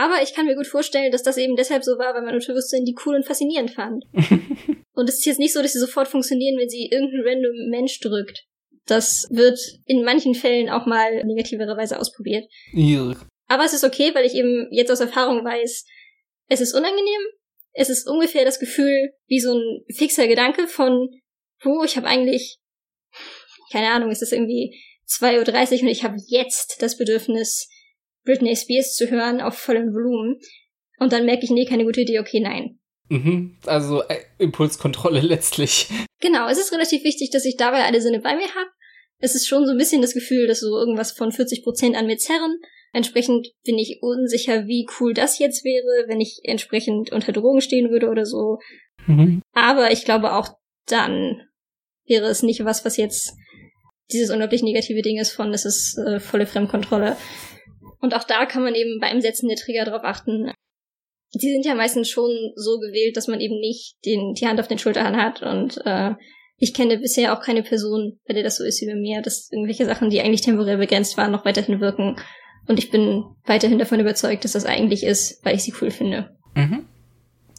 Aber ich kann mir gut vorstellen, dass das eben deshalb so war, weil mein Unterbewusstsein die cool und faszinierend fand. und es ist jetzt nicht so, dass sie sofort funktionieren, wenn sie irgendein random Mensch drückt. Das wird in manchen Fällen auch mal negativerweise ausprobiert. Ja. Aber es ist okay, weil ich eben jetzt aus Erfahrung weiß, es ist unangenehm. Es ist ungefähr das Gefühl wie so ein fixer Gedanke von, oh, ich habe eigentlich, keine Ahnung, es ist irgendwie 2.30 Uhr und ich habe jetzt das Bedürfnis, Britney Spears zu hören auf vollem Volumen. Und dann merke ich, nee, keine gute Idee, okay, nein. Mhm, also äh, Impulskontrolle letztlich. Genau, es ist relativ wichtig, dass ich dabei alle Sinne bei mir habe. Es ist schon so ein bisschen das Gefühl, dass so irgendwas von 40% an mir zerren. Entsprechend bin ich unsicher, wie cool das jetzt wäre, wenn ich entsprechend unter Drogen stehen würde oder so. Mhm. Aber ich glaube auch dann wäre es nicht was, was jetzt dieses unglaublich negative Ding ist von, es ist äh, volle Fremdkontrolle. Und auch da kann man eben beim Setzen der Trigger drauf achten. Die sind ja meistens schon so gewählt, dass man eben nicht den, die Hand auf den Schultern hat. Und äh, ich kenne bisher auch keine Person, bei der das so ist wie bei mir, dass irgendwelche Sachen, die eigentlich temporär begrenzt waren, noch weiterhin wirken. Und ich bin weiterhin davon überzeugt, dass das eigentlich ist, weil ich sie cool finde. Mhm.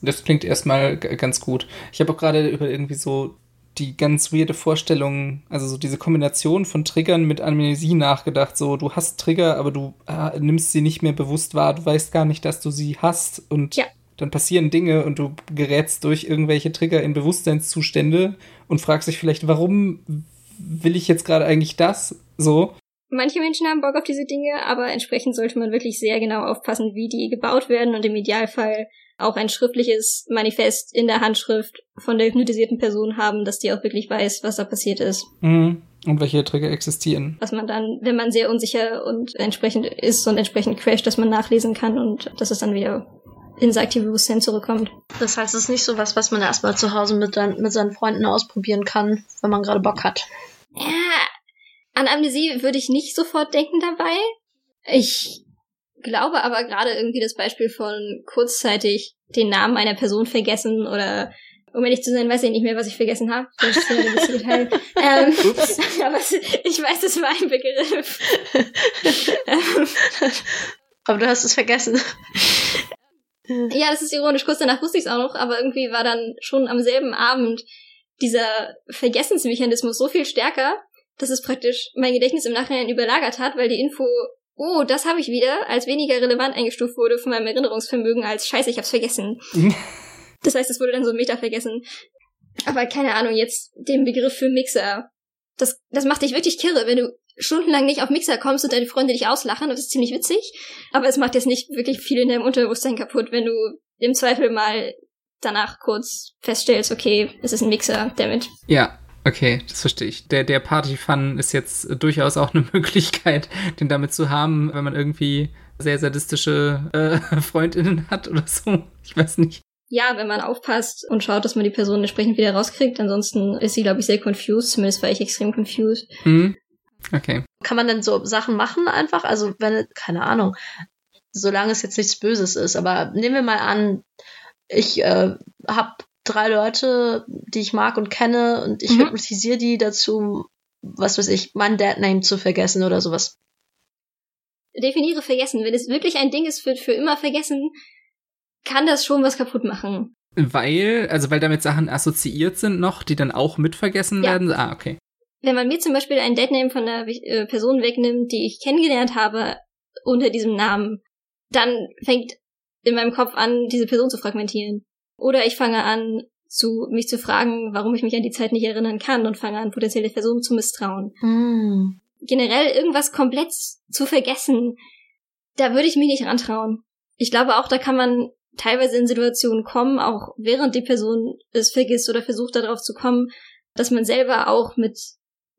Das klingt erstmal ganz gut. Ich habe auch gerade über irgendwie so die ganz weirde Vorstellung, also so diese Kombination von Triggern mit Amnesie nachgedacht. So, du hast Trigger, aber du äh, nimmst sie nicht mehr bewusst wahr. Du weißt gar nicht, dass du sie hast. Und ja. dann passieren Dinge und du gerätst durch irgendwelche Trigger in Bewusstseinszustände und fragst dich vielleicht, warum will ich jetzt gerade eigentlich das? So. Manche Menschen haben Bock auf diese Dinge, aber entsprechend sollte man wirklich sehr genau aufpassen, wie die gebaut werden und im Idealfall auch ein schriftliches Manifest in der Handschrift von der hypnotisierten Person haben, dass die auch wirklich weiß, was da passiert ist. Mhm. Und welche Trigger existieren. Was man dann, wenn man sehr unsicher und entsprechend ist und entsprechend crasht, dass man nachlesen kann und dass es dann wieder ins aktive Bewusstsein zurückkommt. Das heißt, es ist nicht so was, was man erstmal zu Hause mit, mit seinen Freunden ausprobieren kann, wenn man gerade Bock hat. Ja, an Amnesie würde ich nicht sofort denken dabei. Ich glaube aber gerade irgendwie das Beispiel von kurzzeitig den Namen einer Person vergessen oder um ehrlich zu sein, weiß ich nicht mehr, was ich vergessen habe. Das ist ein bisschen Teil. ähm, aber ich weiß, das war ein Begriff. aber du hast es vergessen. Ja, das ist ironisch. Kurz danach wusste ich es auch noch, aber irgendwie war dann schon am selben Abend dieser Vergessensmechanismus so viel stärker, dass es praktisch mein Gedächtnis im Nachhinein überlagert hat, weil die Info, oh, das habe ich wieder, als weniger relevant eingestuft wurde von meinem Erinnerungsvermögen als Scheiße, ich hab's vergessen. das heißt, es wurde dann so Meta vergessen. Aber keine Ahnung, jetzt den Begriff für Mixer. Das, das macht dich wirklich kirre, wenn du stundenlang nicht auf Mixer kommst und deine Freunde dich auslachen, das ist ziemlich witzig. Aber es macht jetzt nicht wirklich viel in deinem Unterbewusstsein kaputt, wenn du im Zweifel mal danach kurz feststellst, okay, es ist ein Mixer, damit. Ja, Okay, das verstehe ich. Der, der Party-Fun ist jetzt durchaus auch eine Möglichkeit, den damit zu haben, wenn man irgendwie sehr sadistische äh, Freundinnen hat oder so. Ich weiß nicht. Ja, wenn man aufpasst und schaut, dass man die Person entsprechend wieder rauskriegt. Ansonsten ist sie, glaube ich, sehr confused. Zumindest war ich extrem confused. Mhm. Okay. Kann man denn so Sachen machen einfach? Also, wenn, keine Ahnung, solange es jetzt nichts Böses ist. Aber nehmen wir mal an, ich äh, habe drei Leute, die ich mag und kenne und ich mhm. hypnotisiere die dazu, was weiß ich, mein Dad-Name zu vergessen oder sowas. Definiere vergessen. Wenn es wirklich ein Ding ist für, für immer vergessen, kann das schon was kaputt machen. Weil, also weil damit Sachen assoziiert sind noch, die dann auch mitvergessen ja. werden? Ah, okay. Wenn man mir zum Beispiel ein Deadname von einer äh, Person wegnimmt, die ich kennengelernt habe unter diesem Namen, dann fängt in meinem Kopf an, diese Person zu fragmentieren. Oder ich fange an, zu, mich zu fragen, warum ich mich an die Zeit nicht erinnern kann und fange an, potenzielle Personen zu misstrauen. Mm. Generell irgendwas komplett zu vergessen, da würde ich mich nicht rantrauen. Ich glaube auch, da kann man teilweise in Situationen kommen, auch während die Person es vergisst oder versucht darauf zu kommen, dass man selber auch mit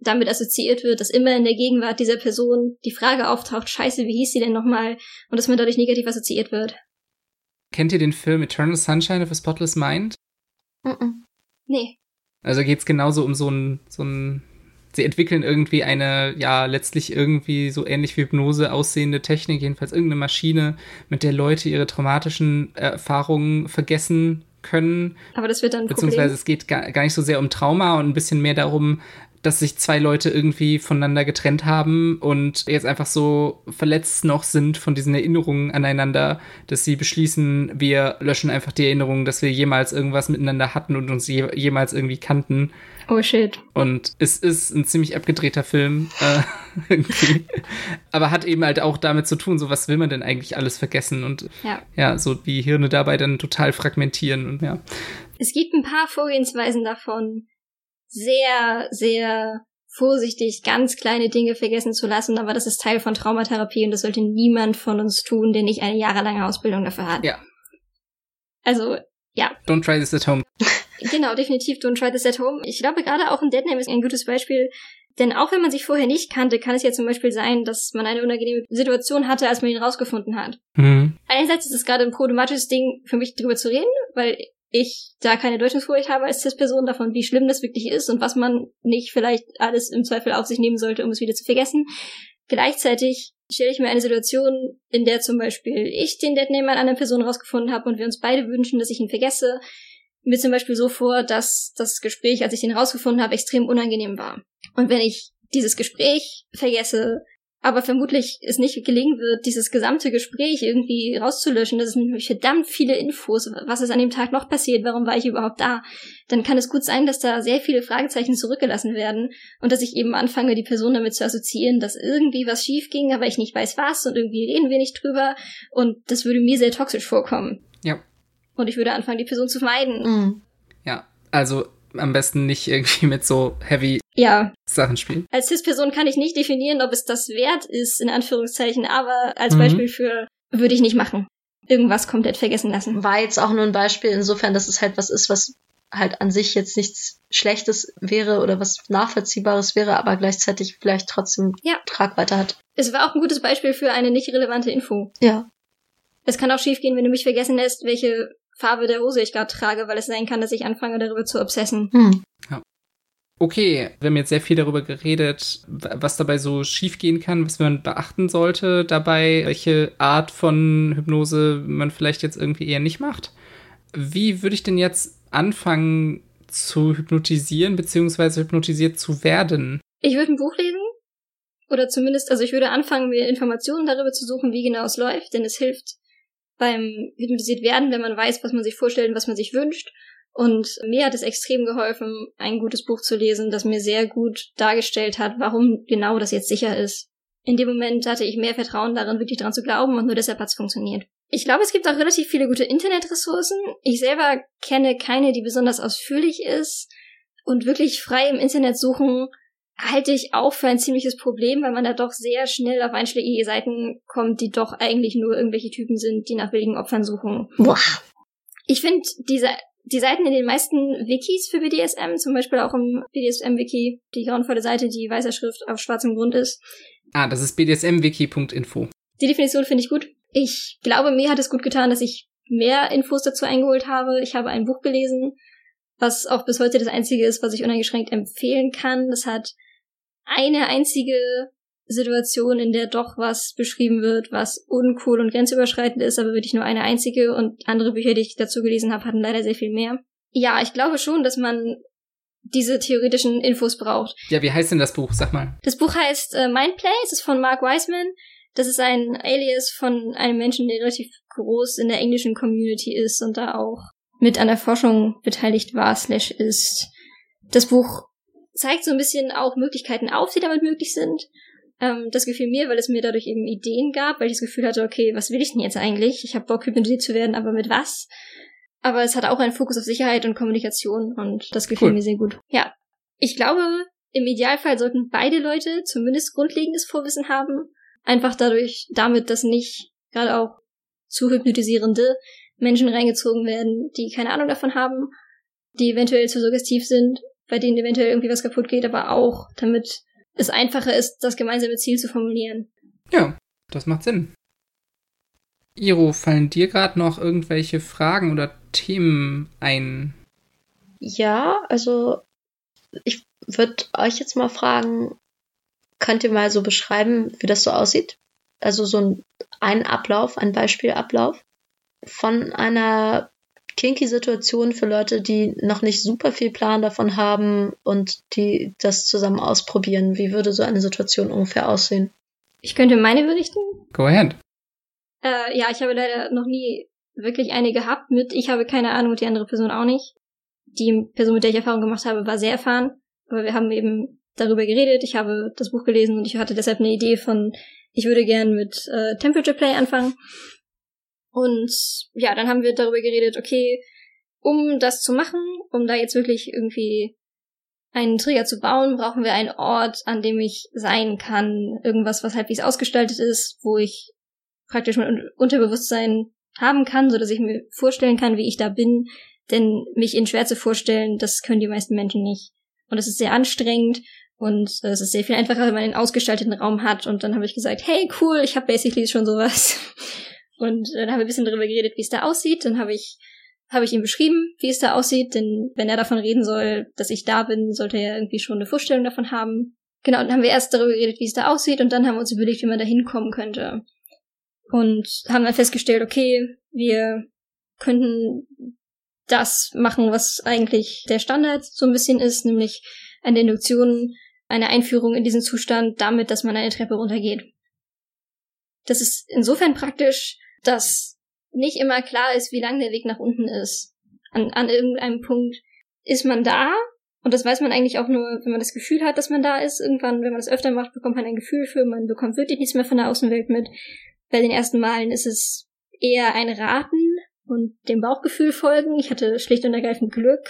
damit assoziiert wird, dass immer in der Gegenwart dieser Person die Frage auftaucht, scheiße, wie hieß sie denn nochmal? Und dass man dadurch negativ assoziiert wird. Kennt ihr den Film Eternal Sunshine of a Spotless Mind? Mm, -mm. Nee. Also geht es genauso um so ein, so ein. Sie entwickeln irgendwie eine, ja, letztlich irgendwie so ähnlich wie Hypnose aussehende Technik, jedenfalls irgendeine Maschine, mit der Leute ihre traumatischen Erfahrungen vergessen können. Aber das wird dann. Beziehungsweise Problem. es geht gar, gar nicht so sehr um Trauma und ein bisschen mehr darum, dass sich zwei Leute irgendwie voneinander getrennt haben und jetzt einfach so verletzt noch sind von diesen Erinnerungen aneinander, dass sie beschließen, wir löschen einfach die Erinnerung, dass wir jemals irgendwas miteinander hatten und uns je jemals irgendwie kannten. Oh shit. Und es ist ein ziemlich abgedrehter Film, äh, irgendwie. Aber hat eben halt auch damit zu tun, so was will man denn eigentlich alles vergessen und ja, ja so die Hirne dabei dann total fragmentieren und ja. Es gibt ein paar Vorgehensweisen davon, sehr, sehr vorsichtig ganz kleine Dinge vergessen zu lassen, aber das ist Teil von Traumatherapie und das sollte niemand von uns tun, der nicht eine jahrelange Ausbildung dafür hat. Ja. Also, ja. Don't try this at home. Genau, definitiv don't try this at home. Ich glaube, gerade auch ein Deadname ist ein gutes Beispiel, denn auch wenn man sich vorher nicht kannte, kann es ja zum Beispiel sein, dass man eine unangenehme Situation hatte, als man ihn rausgefunden hat. Mhm. Einerseits ist es gerade ein problematisches Ding für mich, darüber zu reden, weil ich da keine Deutungsfurcht habe als CIS-Person davon, wie schlimm das wirklich ist und was man nicht vielleicht alles im Zweifel auf sich nehmen sollte, um es wieder zu vergessen. Gleichzeitig stelle ich mir eine Situation, in der zum Beispiel ich den Deadname einer Person rausgefunden habe und wir uns beide wünschen, dass ich ihn vergesse, mir zum Beispiel so vor, dass das Gespräch, als ich den rausgefunden habe, extrem unangenehm war. Und wenn ich dieses Gespräch vergesse, aber vermutlich es nicht gelingen wird, dieses gesamte Gespräch irgendwie rauszulöschen. Das sind nämlich verdammt viele Infos. Was ist an dem Tag noch passiert? Warum war ich überhaupt da? Dann kann es gut sein, dass da sehr viele Fragezeichen zurückgelassen werden und dass ich eben anfange, die Person damit zu assoziieren, dass irgendwie was schief ging, aber ich nicht weiß was und irgendwie reden wir nicht drüber und das würde mir sehr toxisch vorkommen. Ja. Und ich würde anfangen, die Person zu meiden. Mhm. Ja, also am besten nicht irgendwie mit so heavy ja. Sachen spielen. Als CIS-Person kann ich nicht definieren, ob es das wert ist, in Anführungszeichen, aber als Mhm. Beispiel für würde ich nicht machen. Irgendwas komplett vergessen lassen. War jetzt auch nur ein Beispiel insofern, dass es halt was ist, was halt an sich jetzt nichts Schlechtes wäre oder was Nachvollziehbares wäre, aber gleichzeitig vielleicht trotzdem Ja. Tragweite hat. Es war auch ein gutes Beispiel für eine nicht relevante Info. Ja. Es kann auch schiefgehen, wenn du mich vergessen lässt, welche Farbe der Hose ich gerade trage, weil es sein kann, dass ich anfange, darüber zu obsessen. Hm. Ja. Okay, wir haben jetzt sehr viel darüber geredet, was dabei so schiefgehen kann, was man beachten sollte dabei, welche Art von Hypnose man vielleicht jetzt irgendwie eher nicht macht. Wie würde ich denn jetzt anfangen zu hypnotisieren, beziehungsweise hypnotisiert zu werden? Ich würde ein Buch lesen. Oder zumindest, also ich würde anfangen, mir Informationen darüber zu suchen, wie genau es läuft, denn es hilft beim hypnotisiert werden, wenn man weiß, was man sich vorstellt und was man sich wünscht. Und mir hat es extrem geholfen, ein gutes Buch zu lesen, das mir sehr gut dargestellt hat, warum genau das jetzt sicher ist. In dem Moment hatte ich mehr Vertrauen darin, wirklich dran zu glauben und nur deshalb hat es funktioniert. Ich glaube, es gibt auch relativ viele gute Internetressourcen. Ich selber kenne keine, die besonders ausführlich ist. Und wirklich frei im Internet suchen halte ich auch für ein ziemliches Problem, weil man da doch sehr schnell auf einschlägige Seiten kommt, die doch eigentlich nur irgendwelche Typen sind, die nach willigen Opfern suchen. Boah. Ich finde diese die Seiten in den meisten Wikis für BDSM, zum Beispiel auch im BDSM-Wiki, die grauenvolle Seite, die weißer Schrift auf schwarzem Grund ist. Ah, das ist bdsmwiki.info. Die Definition finde ich gut. Ich glaube, mir hat es gut getan, dass ich mehr Infos dazu eingeholt habe. Ich habe ein Buch gelesen, was auch bis heute das einzige ist, was ich uneingeschränkt empfehlen kann. Das hat eine einzige Situation, in der doch was beschrieben wird, was uncool und grenzüberschreitend ist, aber wirklich nur eine einzige und andere Bücher, die ich dazu gelesen habe, hatten leider sehr viel mehr. Ja, ich glaube schon, dass man diese theoretischen Infos braucht. Ja, wie heißt denn das Buch? Sag mal. Das Buch heißt äh, Mindplay, es ist von Mark Wiseman. Das ist ein Alias von einem Menschen, der relativ groß in der englischen Community ist und da auch mit an der Forschung beteiligt war, slash ist. Das Buch zeigt so ein bisschen auch Möglichkeiten auf, die damit möglich sind. Ähm, das gefiel mir, weil es mir dadurch eben Ideen gab, weil ich das Gefühl hatte, okay, was will ich denn jetzt eigentlich? Ich habe Bock, hypnotisiert zu werden, aber mit was? Aber es hat auch einen Fokus auf Sicherheit und Kommunikation und das gefiel cool. mir sehr gut. Ja. Ich glaube, im Idealfall sollten beide Leute zumindest grundlegendes Vorwissen haben. Einfach dadurch, damit, dass nicht gerade auch zu hypnotisierende Menschen reingezogen werden, die keine Ahnung davon haben, die eventuell zu suggestiv sind, bei denen eventuell irgendwie was kaputt geht, aber auch damit es einfacher ist, das gemeinsame Ziel zu formulieren. Ja, das macht Sinn. Iro, fallen dir gerade noch irgendwelche Fragen oder Themen ein? Ja, also ich würde euch jetzt mal fragen, könnt ihr mal so beschreiben, wie das so aussieht? Also so ein, ein Ablauf, ein Beispielablauf von einer kinky Situation für Leute, die noch nicht super viel Plan davon haben und die das zusammen ausprobieren. Wie würde so eine Situation ungefähr aussehen? Ich könnte meine berichten. Go ahead. Äh, ja, ich habe leider noch nie wirklich eine gehabt mit, ich habe keine Ahnung und die andere Person auch nicht. Die Person, mit der ich Erfahrung gemacht habe, war sehr erfahren, aber wir haben eben darüber geredet, ich habe das Buch gelesen und ich hatte deshalb eine Idee von, ich würde gern mit äh, Temperature Play anfangen. Und ja, dann haben wir darüber geredet, okay, um das zu machen, um da jetzt wirklich irgendwie einen Trigger zu bauen, brauchen wir einen Ort, an dem ich sein kann. Irgendwas, was halbwegs ausgestaltet ist, wo ich praktisch mein Unterbewusstsein haben kann, so dass ich mir vorstellen kann, wie ich da bin. Denn mich in Schwärze vorstellen, das können die meisten Menschen nicht. Und es ist sehr anstrengend und es ist sehr viel einfacher, wenn man einen ausgestalteten Raum hat. Und dann habe ich gesagt, hey, cool, ich habe basically schon sowas. Und dann haben wir ein bisschen darüber geredet, wie es da aussieht. Dann habe ich habe ich ihm beschrieben, wie es da aussieht, denn wenn er davon reden soll, dass ich da bin, sollte er irgendwie schon eine Vorstellung davon haben. Genau, dann haben wir erst darüber geredet, wie es da aussieht, und dann haben wir uns überlegt, wie man da hinkommen könnte. Und haben dann festgestellt, okay, wir könnten das machen, was eigentlich der Standard so ein bisschen ist, nämlich eine Induktion, eine Einführung in diesen Zustand damit, dass man eine Treppe runtergeht. Das ist insofern praktisch, dass nicht immer klar ist, wie lang der Weg nach unten ist. An, an irgendeinem Punkt ist man da und das weiß man eigentlich auch nur, wenn man das Gefühl hat, dass man da ist. Irgendwann, wenn man das öfter macht, bekommt man ein Gefühl für, man bekommt wirklich nichts mehr von der Außenwelt mit. Bei den ersten Malen ist es eher ein Raten und dem Bauchgefühl folgen. Ich hatte schlicht und ergreifend Glück.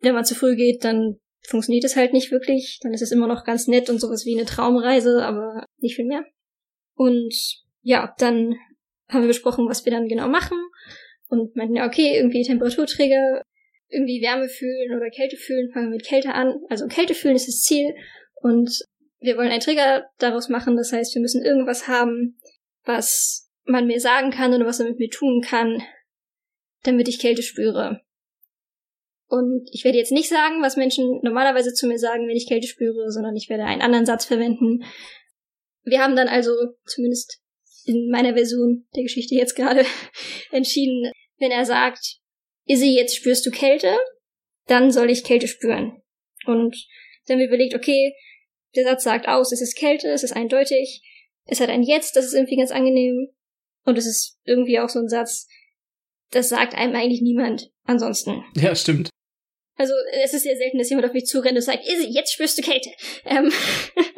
Wenn man zu früh geht, dann funktioniert es halt nicht wirklich. Dann ist es immer noch ganz nett und sowas wie eine Traumreise, aber nicht viel mehr. Und ja, dann haben wir besprochen, was wir dann genau machen und meinten, ja, okay, irgendwie Temperaturträger, irgendwie Wärme fühlen oder Kälte fühlen, fangen wir mit Kälte an. Also Kälte fühlen ist das Ziel und wir wollen einen Trigger daraus machen, das heißt, wir müssen irgendwas haben, was man mir sagen kann oder was er mit mir tun kann, damit ich Kälte spüre. Und ich werde jetzt nicht sagen, was Menschen normalerweise zu mir sagen, wenn ich Kälte spüre, sondern ich werde einen anderen Satz verwenden. Wir haben dann also, zumindest in meiner Version der Geschichte jetzt gerade, entschieden, wenn er sagt, Izzy, jetzt spürst du Kälte, dann soll ich Kälte spüren. Und dann haben wir überlegt, okay, der Satz sagt aus, es ist Kälte, es ist eindeutig, es hat ein Jetzt, das ist irgendwie ganz angenehm. Und es ist irgendwie auch so ein Satz, das sagt einem eigentlich niemand ansonsten. Ja, stimmt. Also es ist sehr selten, dass jemand auf mich zurennt und sagt, Izzy, jetzt spürst du Kälte. Ähm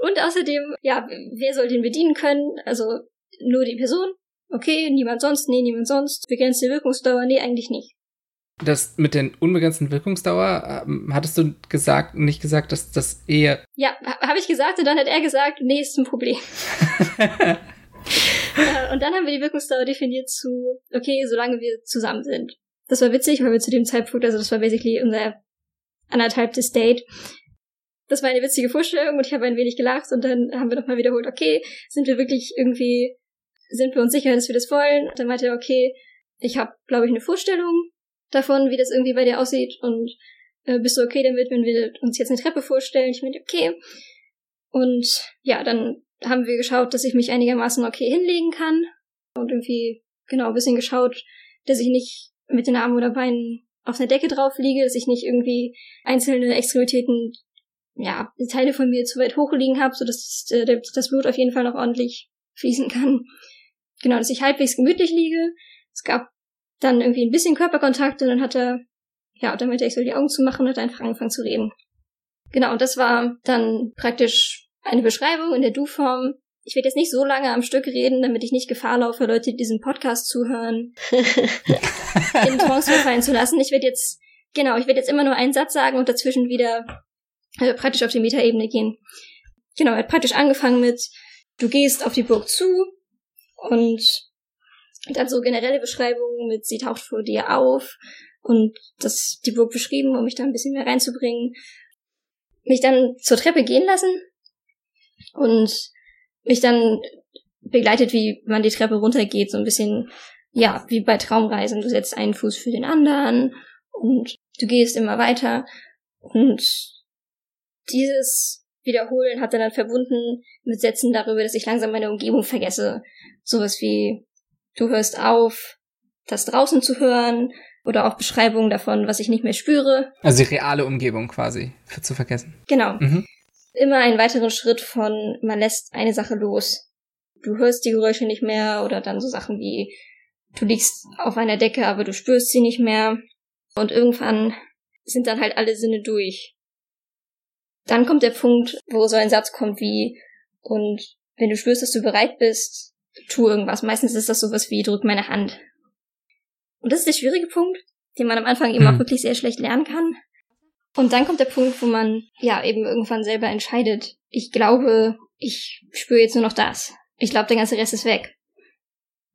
und außerdem, ja, wer soll den bedienen können? Also nur die Person? Okay, niemand sonst? Nee, niemand sonst. Begrenzte Wirkungsdauer? Nee, eigentlich nicht. Das mit der unbegrenzten Wirkungsdauer, ähm, hattest du gesagt, nicht gesagt, dass das eher. Ja, habe ich gesagt und dann hat er gesagt, nee, ist ein Problem. Äh, und dann haben wir die Wirkungsdauer definiert zu, okay, solange wir zusammen sind. Das war witzig, weil wir zu dem Zeitpunkt, also das war basically unser anderthalbtes Date. Das war eine witzige Vorstellung und ich habe ein wenig gelacht und dann haben wir nochmal wiederholt, okay, sind wir wirklich irgendwie, sind wir uns sicher, dass wir das wollen? Und dann meinte er, okay, ich habe, glaube ich, eine Vorstellung davon, wie das irgendwie bei dir aussieht und äh, bist du okay damit, wenn wir uns jetzt eine Treppe vorstellen? Ich meinte, okay. Und ja, dann haben wir geschaut, dass ich mich einigermaßen okay hinlegen kann und irgendwie genau ein bisschen geschaut, dass ich nicht mit den Armen oder Beinen auf einer Decke drauf liege, dass ich nicht irgendwie einzelne Extremitäten, ja, Teile von mir zu weit hoch liegen habe, sodass das, äh, das Blut auf jeden Fall noch ordentlich fließen kann. Genau, dass ich halbwegs gemütlich liege. Es gab dann irgendwie ein bisschen Körperkontakt und dann hat er, ja, damit ich soll die Augen zumachen und hat einfach angefangen zu reden. Genau, und das war dann praktisch eine Beschreibung in der Du-Form. Ich werde jetzt nicht so lange am Stück reden, damit ich nicht Gefahr laufe, Leute, die diesen Podcast zuhören, in Trance verfallen zu lassen. Ich werde jetzt, genau, ich werde jetzt immer nur einen Satz sagen und dazwischen wieder äh, praktisch auf die Metaebene gehen. Genau, er hat praktisch angefangen mit, du gehst auf die Burg zu und dann so generelle Beschreibungen mit, sie taucht vor dir auf und das die Burg beschrieben, um mich da ein bisschen mehr reinzubringen. Mich dann zur Treppe gehen lassen und mich dann begleitet, wie man die Treppe runtergeht, so ein bisschen, ja, wie bei Traumreisen. Du setzt einen Fuß für den anderen und du gehst immer weiter und dieses Wiederholen hat er dann verbunden mit Sätzen darüber, dass ich langsam meine Umgebung vergesse. Sowas wie, du hörst auf, das draußen zu hören oder auch Beschreibungen davon, was ich nicht mehr spüre. Also die reale Umgebung quasi zu vergessen. Genau. Mhm immer einen weiteren Schritt von, man lässt eine Sache los. Du hörst die Geräusche nicht mehr oder dann so Sachen wie, du liegst auf einer Decke, aber du spürst sie nicht mehr. Und irgendwann sind dann halt alle Sinne durch. Dann kommt der Punkt, wo so ein Satz kommt wie, und wenn du spürst, dass du bereit bist, tu irgendwas. Meistens ist das sowas wie, drück meine Hand. Und das ist der schwierige Punkt, den man am Anfang eben hm. auch wirklich sehr schlecht lernen kann. Und dann kommt der Punkt, wo man ja eben irgendwann selber entscheidet, ich glaube, ich spüre jetzt nur noch das. Ich glaube, der ganze Rest ist weg.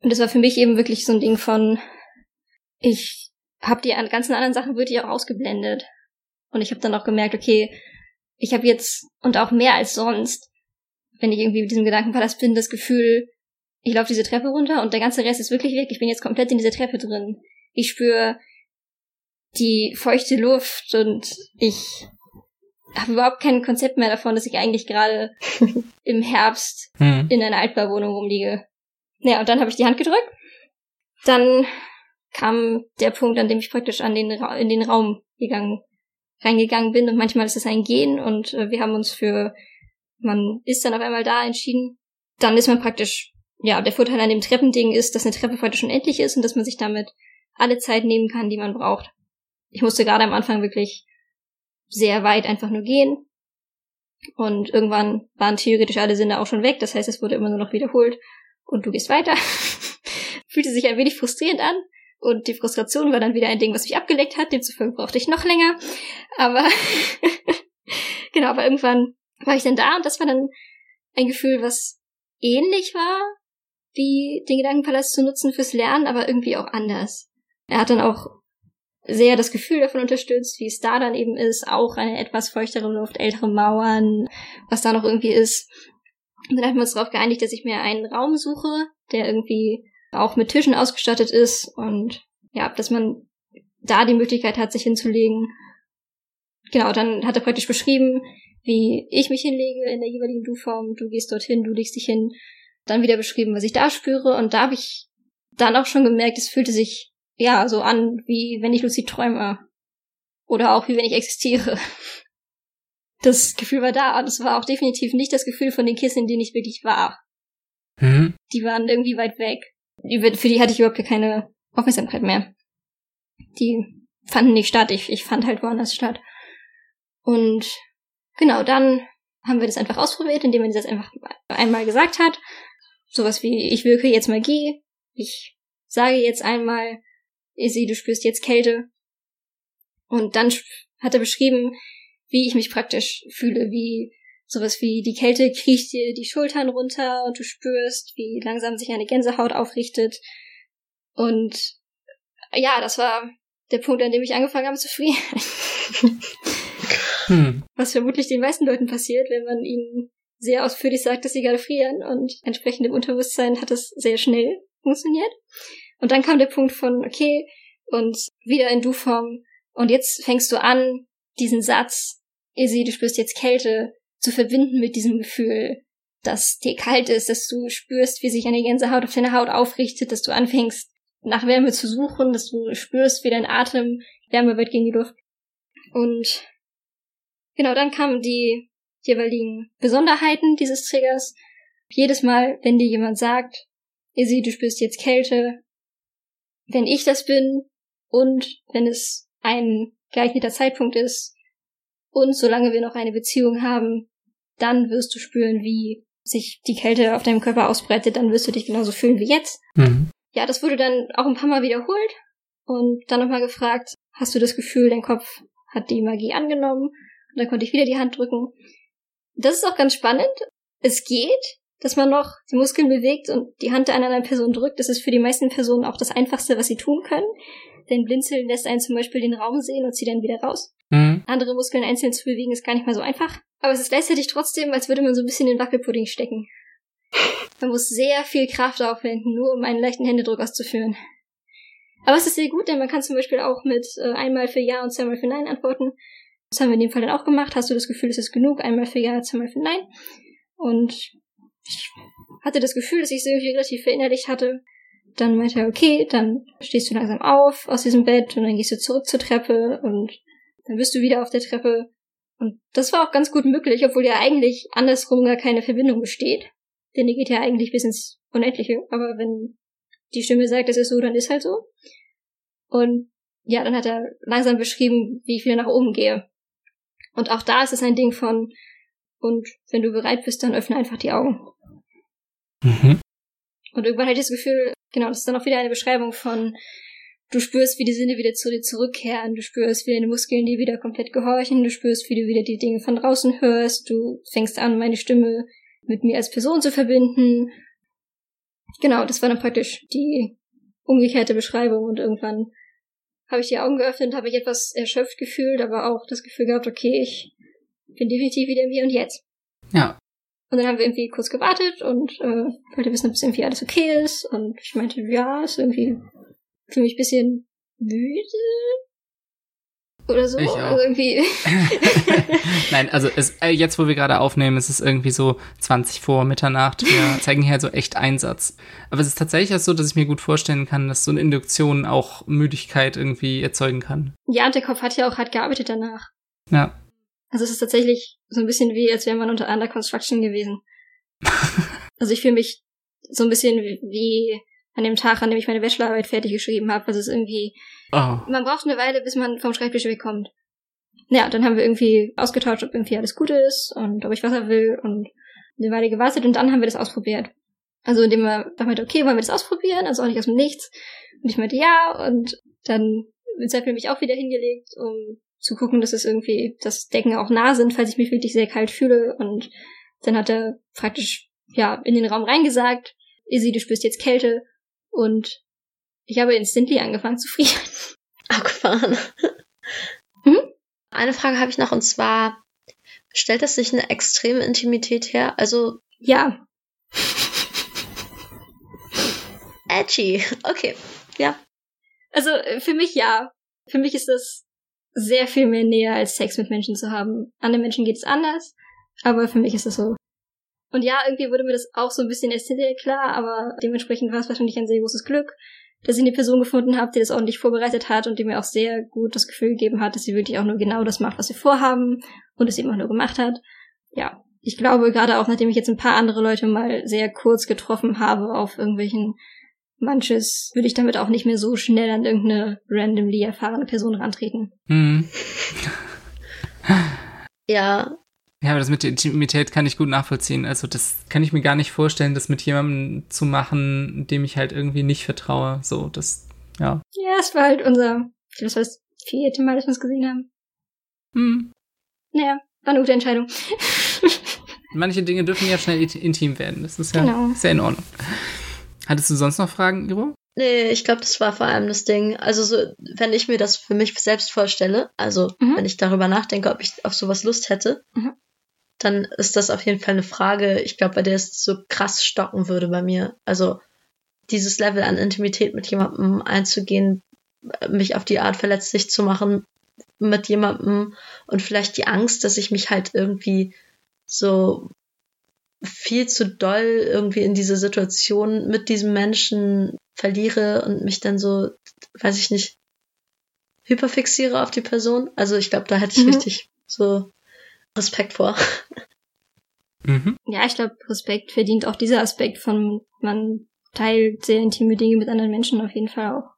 Und das war für mich eben wirklich so ein Ding von, ich habe die ganzen anderen Sachen wirklich auch ausgeblendet. Und ich habe dann auch gemerkt, okay, ich habe jetzt und auch mehr als sonst, wenn ich irgendwie mit diesem Gedankenpalast bin, das Gefühl, ich laufe diese Treppe runter und der ganze Rest ist wirklich weg. Ich bin jetzt komplett in dieser Treppe drin. Ich spüre die feuchte Luft und ich habe überhaupt kein Konzept mehr davon, dass ich eigentlich gerade im Herbst hm. in einer Altbauwohnung rumliege. Naja, und dann habe ich die Hand gedrückt. Dann kam der Punkt, an dem ich praktisch an den Ra in den Raum gegangen, reingegangen bin. Und manchmal ist es ein Gehen und äh, wir haben uns für, man ist dann auf einmal da entschieden. Dann ist man praktisch, ja, der Vorteil an dem Treppending ist, dass eine Treppe praktisch unendlich ist und dass man sich damit alle Zeit nehmen kann, die man braucht ich musste gerade am Anfang wirklich sehr weit einfach nur gehen. Und irgendwann waren theoretisch alle Sinne auch schon weg. Das heißt, es wurde immer nur noch wiederholt. Und du gehst weiter. Fühlte sich ein wenig frustrierend an. Und die Frustration war dann wieder ein Ding, was mich abgeleckt hat. Demzufolge brauchte ich noch länger. Aber genau, aber irgendwann war ich dann da und das war dann ein Gefühl, was ähnlich war, wie den Gedankenpalast zu nutzen fürs Lernen, aber irgendwie auch anders. Er hat dann auch sehr das Gefühl davon unterstützt, wie es da dann eben ist, auch eine etwas feuchtere Luft, ältere Mauern, was da noch irgendwie ist. Und dann haben wir uns darauf geeinigt, dass ich mir einen Raum suche, der irgendwie auch mit Tischen ausgestattet ist und ja, dass man da die Möglichkeit hat, sich hinzulegen. Genau, dann hat er praktisch beschrieben, wie ich mich hinlege in der jeweiligen Du-Form. Du gehst dorthin, du legst dich hin. Dann wieder beschrieben, was ich da spüre. Und da habe ich dann auch schon gemerkt, es fühlte sich ja so an, wie wenn ich lucid träume. Oder auch wie wenn ich existiere. Das Gefühl war da und es war auch definitiv nicht das Gefühl von den Kissen, in denen ich wirklich war. Mhm. Die waren irgendwie weit weg. Für die hatte ich überhaupt keine Aufmerksamkeit mehr. Die fanden nicht statt, ich, ich fand halt woanders statt. Und genau, dann haben wir das einfach ausprobiert, indem man das einfach einmal gesagt hat. Sowas wie, ich wirke jetzt Magie, ich sage jetzt einmal, Izzy, du spürst jetzt Kälte. Und dann hat er beschrieben, wie ich mich praktisch fühle, wie sowas wie die Kälte kriecht dir die Schultern runter und du spürst, wie langsam sich eine Gänsehaut aufrichtet. Und ja, das war der Punkt, an dem ich angefangen habe zu frieren. hm. Was vermutlich den meisten Leuten passiert, wenn man ihnen sehr ausführlich sagt, dass sie gerade frieren und entsprechend im Unterbewusstsein hat das sehr schnell funktioniert. Und dann kam der Punkt von, okay, und wieder in Du-Form. Und jetzt fängst du an, diesen Satz, Izzy, du spürst jetzt Kälte, zu verbinden mit diesem Gefühl, dass dir kalt ist, dass du spürst, wie sich eine Gänsehaut auf deiner Haut aufrichtet, dass du anfängst, nach Wärme zu suchen, dass du spürst, wie dein Atem Wärme wird gegen die Luft. Und genau, dann kamen die jeweiligen Besonderheiten dieses Triggers. Jedes Mal, wenn dir jemand sagt, Izzy, du spürst jetzt Kälte, wenn ich das bin und wenn es ein geeigneter Zeitpunkt ist und solange wir noch eine Beziehung haben, dann wirst du spüren, wie sich die Kälte auf deinem Körper ausbreitet, dann wirst du dich genauso fühlen wie jetzt. Mhm. Ja, das wurde dann auch ein paar Mal wiederholt und dann nochmal gefragt, hast du das Gefühl, dein Kopf hat die Magie angenommen? Und dann konnte ich wieder die Hand drücken. Das ist auch ganz spannend. Es geht, dass man noch die Muskeln bewegt und die Hand an einer Person drückt. Das ist für die meisten Personen auch das Einfachste, was sie tun können. Denn Blinzeln lässt einen zum Beispiel den Raum sehen und zieht dann wieder raus. Mhm. Andere Muskeln einzeln zu bewegen ist gar nicht mal so einfach. Aber es ist gleichzeitig trotzdem, als würde man so ein bisschen in Wackelpudding stecken. Man muss sehr viel Kraft aufwenden, nur um einen leichten Händedruck auszuführen. Aber es ist sehr gut, denn man kann zum Beispiel auch mit äh, einmal für Ja und zweimal für Nein antworten. Das haben wir in dem Fall dann auch gemacht. Hast du das Gefühl, es ist genug? Einmal für Ja, zweimal für Nein. Und ich hatte das Gefühl, dass ich irgendwie relativ verinnerlicht hatte. Dann meinte er, okay, dann stehst du langsam auf aus diesem Bett und dann gehst du zurück zur Treppe und dann bist du wieder auf der Treppe. Und das war auch ganz gut möglich, obwohl ja eigentlich andersrum gar keine Verbindung besteht. Denn die geht ja eigentlich bis ins Unendliche. Aber wenn die Stimme sagt, es ist so, dann ist halt so. Und ja, dann hat er langsam beschrieben, wie ich wieder nach oben gehe. Und auch da ist es ein Ding von, und wenn du bereit bist, dann öffne einfach die Augen. Mhm. Und irgendwann hatte ich das Gefühl, genau, das ist dann auch wieder eine Beschreibung von, du spürst, wie die Sinne wieder zu dir zurückkehren, du spürst, wie deine Muskeln dir wieder komplett gehorchen, du spürst, wie du wieder die Dinge von draußen hörst, du fängst an, meine Stimme mit mir als Person zu verbinden. Genau, das war dann praktisch die umgekehrte Beschreibung und irgendwann habe ich die Augen geöffnet, habe ich etwas erschöpft gefühlt, aber auch das Gefühl gehabt, okay, ich bin definitiv wieder im Hier und Jetzt. Ja. Und dann haben wir irgendwie kurz gewartet und äh, wollte wissen, ob es irgendwie alles okay ist. Und ich meinte, ja, ist irgendwie für mich ein bisschen müde oder so. Ich auch. Also irgendwie. Nein, also es, äh, jetzt, wo wir gerade aufnehmen, ist es irgendwie so 20 vor Mitternacht. Wir zeigen hier so echt Einsatz. Aber es ist tatsächlich so, dass ich mir gut vorstellen kann, dass so eine Induktion auch Müdigkeit irgendwie erzeugen kann. Ja, und der Kopf hat ja auch hart gearbeitet danach. Ja. Also es ist tatsächlich so ein bisschen wie, als wäre man unter Under Construction gewesen. also ich fühle mich so ein bisschen wie an dem Tag, an dem ich meine Bachelorarbeit fertig geschrieben habe. Also es ist irgendwie, oh. man braucht eine Weile, bis man vom Schreibtisch wegkommt. Ja, dann haben wir irgendwie ausgetauscht, ob irgendwie alles gut ist und ob ich Wasser will und eine Weile gewartet und dann haben wir das ausprobiert. Also indem wir da meinte, okay, wollen wir das ausprobieren? Also auch nicht aus dem Nichts. Und ich meinte, ja, und dann ist er für mich auch wieder hingelegt, um zu gucken, dass es irgendwie, dass Decken auch nah sind, falls ich mich wirklich sehr kalt fühle. Und dann hat er praktisch, ja, in den Raum reingesagt, Izzy, du spürst jetzt Kälte. Und ich habe instantly angefangen zu frieren. Abgefahren. Mhm. Eine Frage habe ich noch und zwar, stellt das sich eine extreme Intimität her? Also. Ja. Edgy. Okay, ja. Also äh, für mich ja. Für mich ist das sehr viel mehr näher als Sex mit Menschen zu haben. Anderen Menschen geht es anders, aber für mich ist das so. Und ja, irgendwie wurde mir das auch so ein bisschen erst klar, aber dementsprechend war es wahrscheinlich ein sehr großes Glück, dass ich eine Person gefunden habe, die das ordentlich vorbereitet hat und die mir auch sehr gut das Gefühl gegeben hat, dass sie wirklich auch nur genau das macht, was wir vorhaben und es eben auch nur gemacht hat. Ja, ich glaube, gerade auch nachdem ich jetzt ein paar andere Leute mal sehr kurz getroffen habe auf irgendwelchen manches, würde ich damit auch nicht mehr so schnell an irgendeine randomly erfahrene Person rantreten. Hm. Ja, Ja, aber das mit der Intimität kann ich gut nachvollziehen. Also das kann ich mir gar nicht vorstellen, das mit jemandem zu machen, dem ich halt irgendwie nicht vertraue. So, das, ja. Ja, es war halt unser, das war das vierte Mal, dass wir uns gesehen haben. Hm. Naja, war eine gute Entscheidung. Manche Dinge dürfen ja schnell intim werden. Das ist ja Genau. sehr in Ordnung. Hattest du sonst noch Fragen, Iro? Nee, ich glaube, das war vor allem das Ding. Also so, wenn ich mir das für mich selbst vorstelle, also Mhm. wenn ich darüber nachdenke, ob ich auf sowas Lust hätte, Mhm. dann ist das auf jeden Fall eine Frage, ich glaube, bei der es so krass stocken würde bei mir. Also dieses Level an Intimität mit jemandem einzugehen, mich auf die Art verletzlich zu machen mit jemandem und vielleicht die Angst, dass ich mich halt irgendwie so viel zu doll irgendwie in diese Situation mit diesem Menschen verliere und mich dann so, weiß ich nicht, hyperfixiere auf die Person. Also ich glaube, da hätte ich Mhm. richtig so Respekt vor. Mhm. Ja, ich glaube, Respekt verdient auch dieser Aspekt von, man teilt sehr intime Dinge mit anderen Menschen auf jeden Fall auch.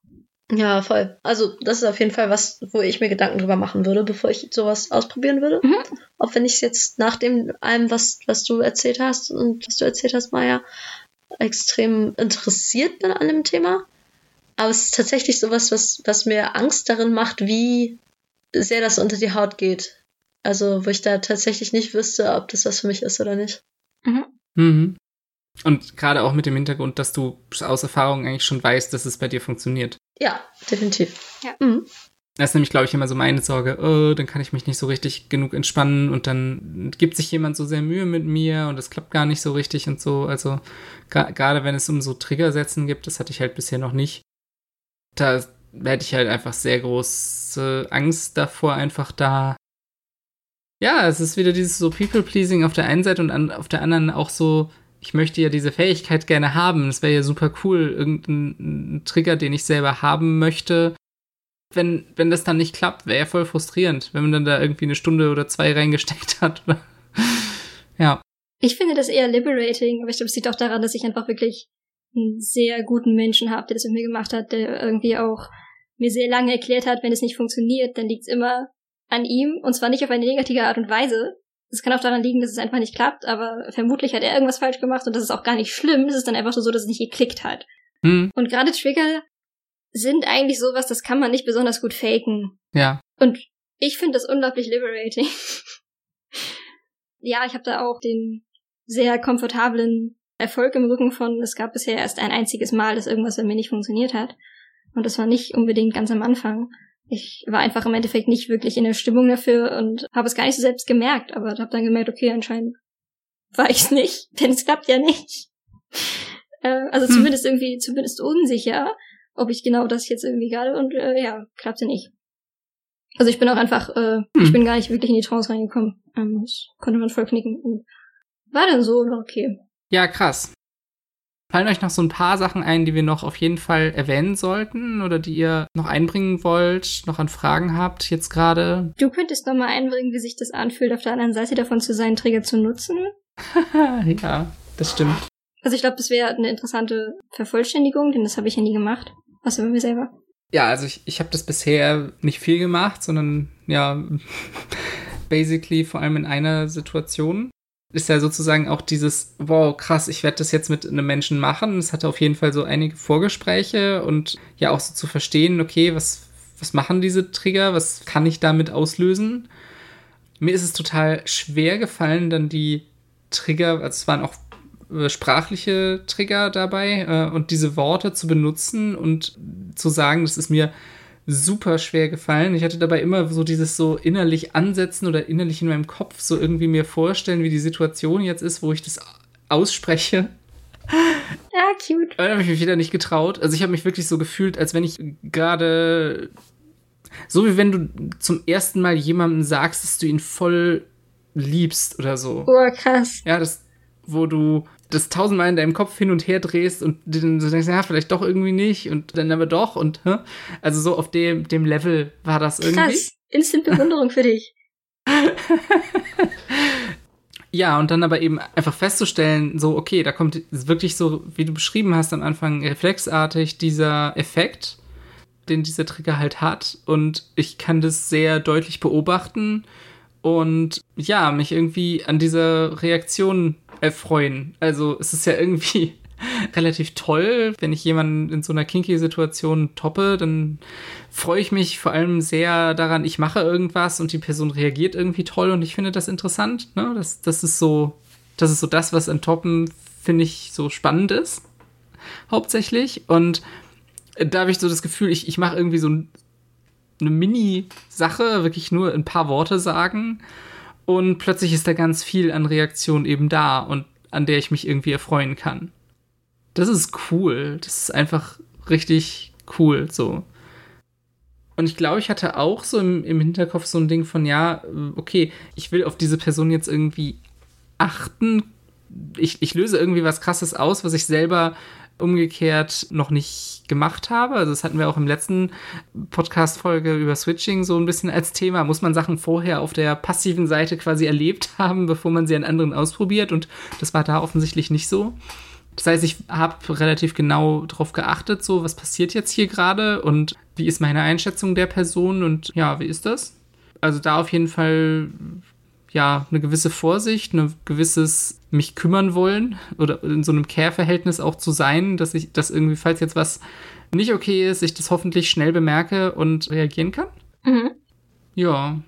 Ja, voll. Also das ist auf jeden Fall was, wo ich mir Gedanken drüber machen würde, bevor ich sowas ausprobieren würde. Mhm. Auch wenn ich es jetzt nach dem allem, was, was du erzählt hast und was du erzählt hast, Maya, extrem interessiert bin an dem Thema. Aber es ist tatsächlich sowas, was, was mir Angst darin macht, wie sehr das unter die Haut geht. Also, wo ich da tatsächlich nicht wüsste, ob das was für mich ist oder nicht. Mhm. Mhm. Und gerade auch mit dem Hintergrund, dass du aus Erfahrung eigentlich schon weißt, dass es bei dir funktioniert. Ja, definitiv. Ja. Mhm. Das ist nämlich, glaube ich, immer so meine Sorge, oh, dann kann ich mich nicht so richtig genug entspannen und dann gibt sich jemand so sehr Mühe mit mir und es klappt gar nicht so richtig und so. Also gerade wenn es um so Triggersätzen gibt, das hatte ich halt bisher noch nicht. Da hätte ich halt einfach sehr große Angst davor, einfach da. Ja, es ist wieder dieses so People-Pleasing auf der einen Seite und an, auf der anderen auch so, ich möchte ja diese Fähigkeit gerne haben. Es wäre ja super cool, irgendein Trigger, den ich selber haben möchte, wenn, wenn das dann nicht klappt, wäre ja voll frustrierend, wenn man dann da irgendwie eine Stunde oder zwei reingesteckt hat. ja. Ich finde das eher liberating, aber ich glaube, es liegt auch daran, dass ich einfach wirklich einen sehr guten Menschen habe, der das mit mir gemacht hat, der irgendwie auch mir sehr lange erklärt hat, wenn es nicht funktioniert, dann liegt es immer an ihm und zwar nicht auf eine negative Art und Weise. Es kann auch daran liegen, dass es einfach nicht klappt, aber vermutlich hat er irgendwas falsch gemacht und das ist auch gar nicht schlimm. Es ist dann einfach nur so, dass es nicht geklickt hat. Hm, Und gerade Trigger sind eigentlich sowas, das kann man nicht besonders gut faken. ja. Und ich finde das unglaublich liberating. ja, ich habe da auch den sehr komfortablen Erfolg im Rücken von, es gab bisher erst ein einziges Mal, dass irgendwas bei mir nicht funktioniert hat. Und das war nicht unbedingt ganz am Anfang. Ich war einfach im Endeffekt nicht wirklich in der Stimmung dafür und habe es gar nicht so selbst gemerkt, aber habe dann gemerkt, okay, anscheinend war ich's nicht, denn es klappt ja nicht. Äh, also Hm. zumindest irgendwie, zumindest unsicher, ob ich genau das jetzt irgendwie gerade und äh, ja, klappte nicht. Also ich bin auch einfach, äh, ich Hm. bin gar nicht wirklich in die Trance reingekommen. Ähm, das konnte man voll knicken. Und war dann so, okay. Ja, krass. Fallen euch noch so ein paar Sachen ein, die wir noch auf jeden Fall erwähnen sollten oder die ihr noch einbringen wollt, noch an Fragen habt jetzt gerade? Du könntest noch mal einbringen, wie sich das anfühlt, auf der anderen Seite davon zu sein, Trigger zu nutzen. ja, das stimmt. Also ich glaube, das wäre eine interessante Vervollständigung, denn das habe ich ja nie gemacht. Außer bei mir selber. Ja, also ich, ich habe das bisher nicht viel gemacht, sondern ja, basically vor allem in einer Situation. Ist ja sozusagen auch dieses, wow, krass, ich werde das jetzt mit einem Menschen machen. Es hatte auf jeden Fall so einige Vorgespräche und ja auch so zu verstehen, okay, was, was machen diese Trigger, was kann ich damit auslösen? Mir ist es total schwer gefallen, dann die Trigger, also es waren auch äh, sprachliche Trigger dabei äh, und diese Worte zu benutzen und zu sagen, das ist mir super schwer gefallen. Ich hatte dabei immer so dieses so innerlich ansetzen oder innerlich in meinem Kopf so irgendwie mir vorstellen, wie die Situation jetzt ist, wo ich das ausspreche. Ja, cute. Da habe ich mich wieder nicht getraut. Also ich habe mich wirklich so gefühlt, als wenn ich gerade so wie wenn du zum ersten Mal jemandem sagst, dass du ihn voll liebst oder so. Oh, krass. Ja, das, wo du das tausendmal in deinem Kopf hin und her drehst und dann so denkst, ja, vielleicht doch irgendwie nicht und dann aber doch und also so auf dem, dem Level war das irgendwie. Krass. Instant Bewunderung für dich. Ja, und dann aber eben einfach festzustellen, so, okay, da kommt wirklich so, wie du beschrieben hast am Anfang, reflexartig dieser Effekt, den dieser Trigger halt hat. Und ich kann das sehr deutlich beobachten und ja, mich irgendwie an dieser Reaktion erfreuen. Also es ist ja irgendwie relativ toll, wenn ich jemanden in so einer kinky Situation toppe, dann freue ich mich vor allem sehr daran, ich mache irgendwas und die Person reagiert irgendwie toll und ich finde das interessant. Ne? Das, das ist so, das ist so das, was an Toppen finde ich so spannend ist. Hauptsächlich. Und da habe ich so das Gefühl, ich, ich mache irgendwie so ein, eine Mini-Sache, wirklich nur ein paar Worte sagen. Und plötzlich ist da ganz viel an Reaktion eben da und an der ich mich irgendwie erfreuen kann. Das ist cool. Das ist einfach richtig cool, so. Und ich glaube, ich hatte auch so im, im Hinterkopf so ein Ding von, ja, okay, ich will auf diese Person jetzt irgendwie achten. Ich, ich löse irgendwie was Krasses aus, was ich selber umgekehrt noch nicht gemacht habe. Also das hatten wir auch im letzten Podcast-Folge über Switching so ein bisschen als Thema. Muss man Sachen vorher auf der passiven Seite quasi erlebt haben, bevor man sie an anderen ausprobiert? Und das war da offensichtlich nicht so. Das heißt, ich habe relativ genau darauf geachtet, so was passiert jetzt hier gerade und wie ist meine Einschätzung der Person und ja, wie ist das? Also da auf jeden Fall ja eine gewisse Vorsicht, ein gewisses mich kümmern wollen oder in so einem Care-Verhältnis auch zu sein, dass ich das irgendwie, falls jetzt was nicht okay ist, ich das hoffentlich schnell bemerke und reagieren kann. Mhm. Ja,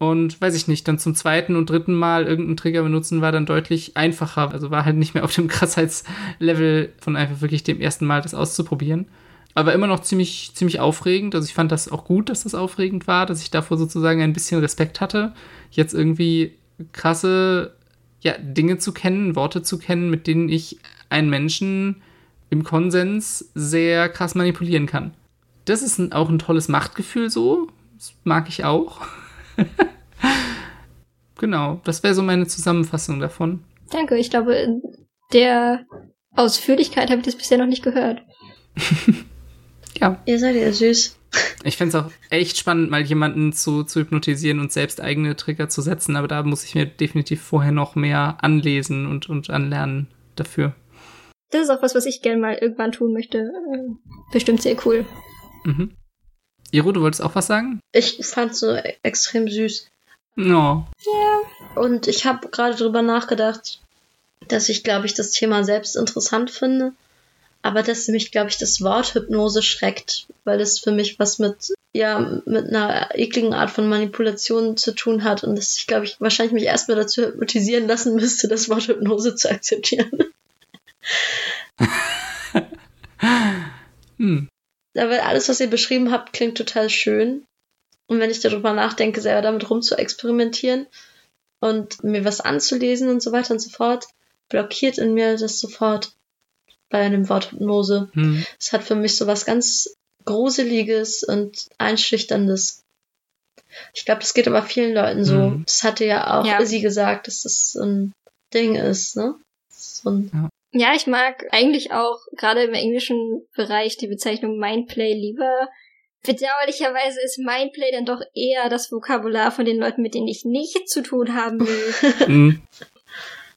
und weiß ich nicht, dann zum zweiten und dritten Mal irgendeinen Trigger benutzen war dann deutlich einfacher. Also war halt nicht mehr auf dem Krassheitslevel von einfach wirklich dem ersten Mal das auszuprobieren. Aber immer noch ziemlich, ziemlich aufregend. Also ich fand das auch gut, dass das aufregend war, dass ich davor sozusagen ein bisschen Respekt hatte, jetzt irgendwie krasse ja, Dinge zu kennen, Worte zu kennen, mit denen ich einen Menschen im Konsens sehr krass manipulieren kann. Das ist ein, auch ein tolles Machtgefühl so. Das mag ich auch. genau, das wäre so meine Zusammenfassung davon. Danke, ich glaube, in der Ausführlichkeit habe ich das bisher noch nicht gehört. ja. Ihr seid ja süß. Ich fände es auch echt spannend, mal jemanden zu, zu hypnotisieren und selbst eigene Trigger zu setzen, aber da muss ich mir definitiv vorher noch mehr anlesen und, und anlernen dafür. Das ist auch was, was ich gerne mal irgendwann tun möchte. Bestimmt sehr cool. Mhm. Iro, du wolltest auch was sagen? Ich fand so extrem süß. No. Ja. Und ich habe gerade drüber nachgedacht, dass ich, glaube ich, das Thema selbst interessant finde, aber dass mich, glaube ich, das Wort Hypnose schreckt, weil es für mich was mit, ja, mit einer ekligen Art von Manipulation zu tun hat und dass ich, glaube ich, wahrscheinlich mich erstmal dazu hypnotisieren lassen müsste, das Wort Hypnose zu akzeptieren. hm. Aber alles, was ihr beschrieben habt, klingt total schön. Und wenn ich darüber nachdenke, selber damit rumzuexperimentieren und mir was anzulesen und so weiter und so fort, blockiert in mir das sofort bei einem Wort Hypnose. Hm. Es hat für mich so was ganz Gruseliges und Einschüchterndes. Ich glaube, das geht aber vielen Leuten so. Mhm. Das hatte ja auch Ja. Izzy gesagt, dass das so ein Ding ist, ne? So ein, Ja, ich mag eigentlich auch gerade im englischen Bereich die Bezeichnung Mindplay lieber. Bedauerlicherweise ist Mindplay dann doch eher das Vokabular von den Leuten, mit denen ich nichts zu tun haben will. Hm.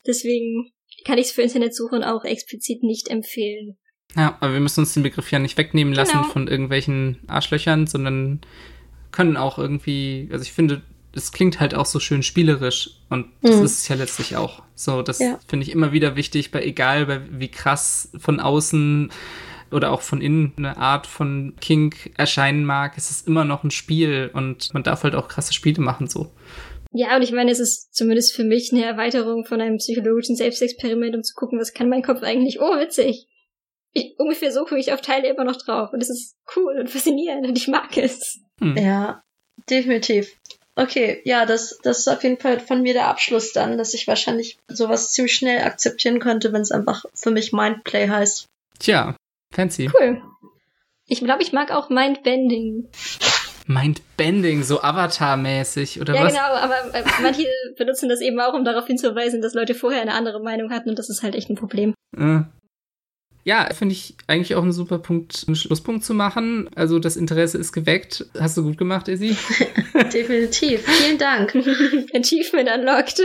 Deswegen kann ich es für Internetsuchen auch explizit nicht empfehlen. Ja, aber wir müssen uns den Begriff ja nicht wegnehmen lassen Genau. von irgendwelchen Arschlöchern, sondern können auch irgendwie, also ich finde, es klingt halt auch so schön spielerisch und das Mhm. ist es ja letztlich auch. So, das Ja. finde ich immer wieder wichtig, bei egal bei wie krass von außen oder auch von innen eine Art von Kink erscheinen mag, es ist immer noch ein Spiel und man darf halt auch krasse Spiele machen so. Ja, und ich meine, es ist zumindest für mich eine Erweiterung von einem psychologischen Selbstexperiment, um zu gucken, was kann mein Kopf eigentlich? Oh, witzig. Ich, ungefähr so gucke ich auf Teile immer noch drauf. Und es ist cool und faszinierend und ich mag es. Hm. ja, definitiv. Okay, ja, das, das ist auf jeden Fall von mir der Abschluss dann, dass ich wahrscheinlich sowas ziemlich schnell akzeptieren könnte, wenn es einfach für mich Mindplay heißt. Tja, fancy. Cool. Ich glaube, ich mag auch Mindbending. Mindbending, so Avatar-mäßig, oder ja, was? genau, aber äh, manche benutzen das eben auch, um darauf hinzuweisen, dass Leute vorher eine andere Meinung hatten und das ist halt echt ein Problem. Äh. Ja, finde ich eigentlich auch ein super Punkt, einen Schlusspunkt zu machen. Also das Interesse ist geweckt. Hast du gut gemacht, Izzy? Definitiv. Vielen Dank. Achievement unlocked.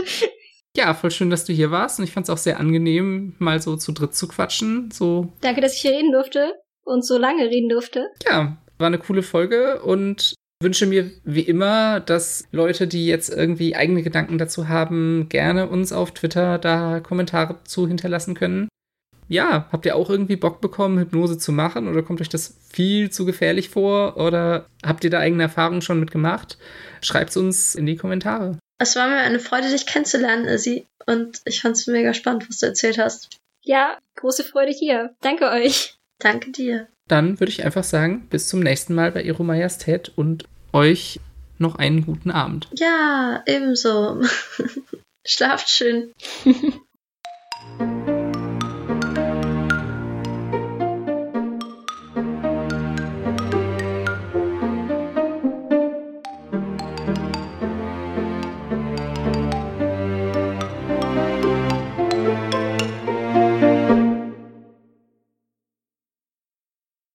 Ja, voll schön, dass du hier warst und ich fand es auch sehr angenehm, mal so zu dritt zu quatschen. So, Danke, dass ich hier reden durfte und so lange reden durfte. ja, war eine coole Folge und wünsche mir wie immer, dass Leute, die jetzt irgendwie eigene Gedanken dazu haben, gerne uns auf Twitter da Kommentare zu hinterlassen können. Ja, habt ihr auch irgendwie Bock bekommen, Hypnose zu machen oder kommt euch das viel zu gefährlich vor oder habt ihr da eigene Erfahrungen schon mitgemacht? Schreibt's uns in die Kommentare. Es war mir eine Freude, dich kennenzulernen, Izzy. Und ich fand's mega spannend, was du erzählt hast. Ja, große Freude hier. Danke euch. Danke dir. Dann würde ich einfach sagen, bis zum nächsten Mal bei Ihre Majestät und euch noch einen guten Abend. Ja, ebenso. Schlaft schön.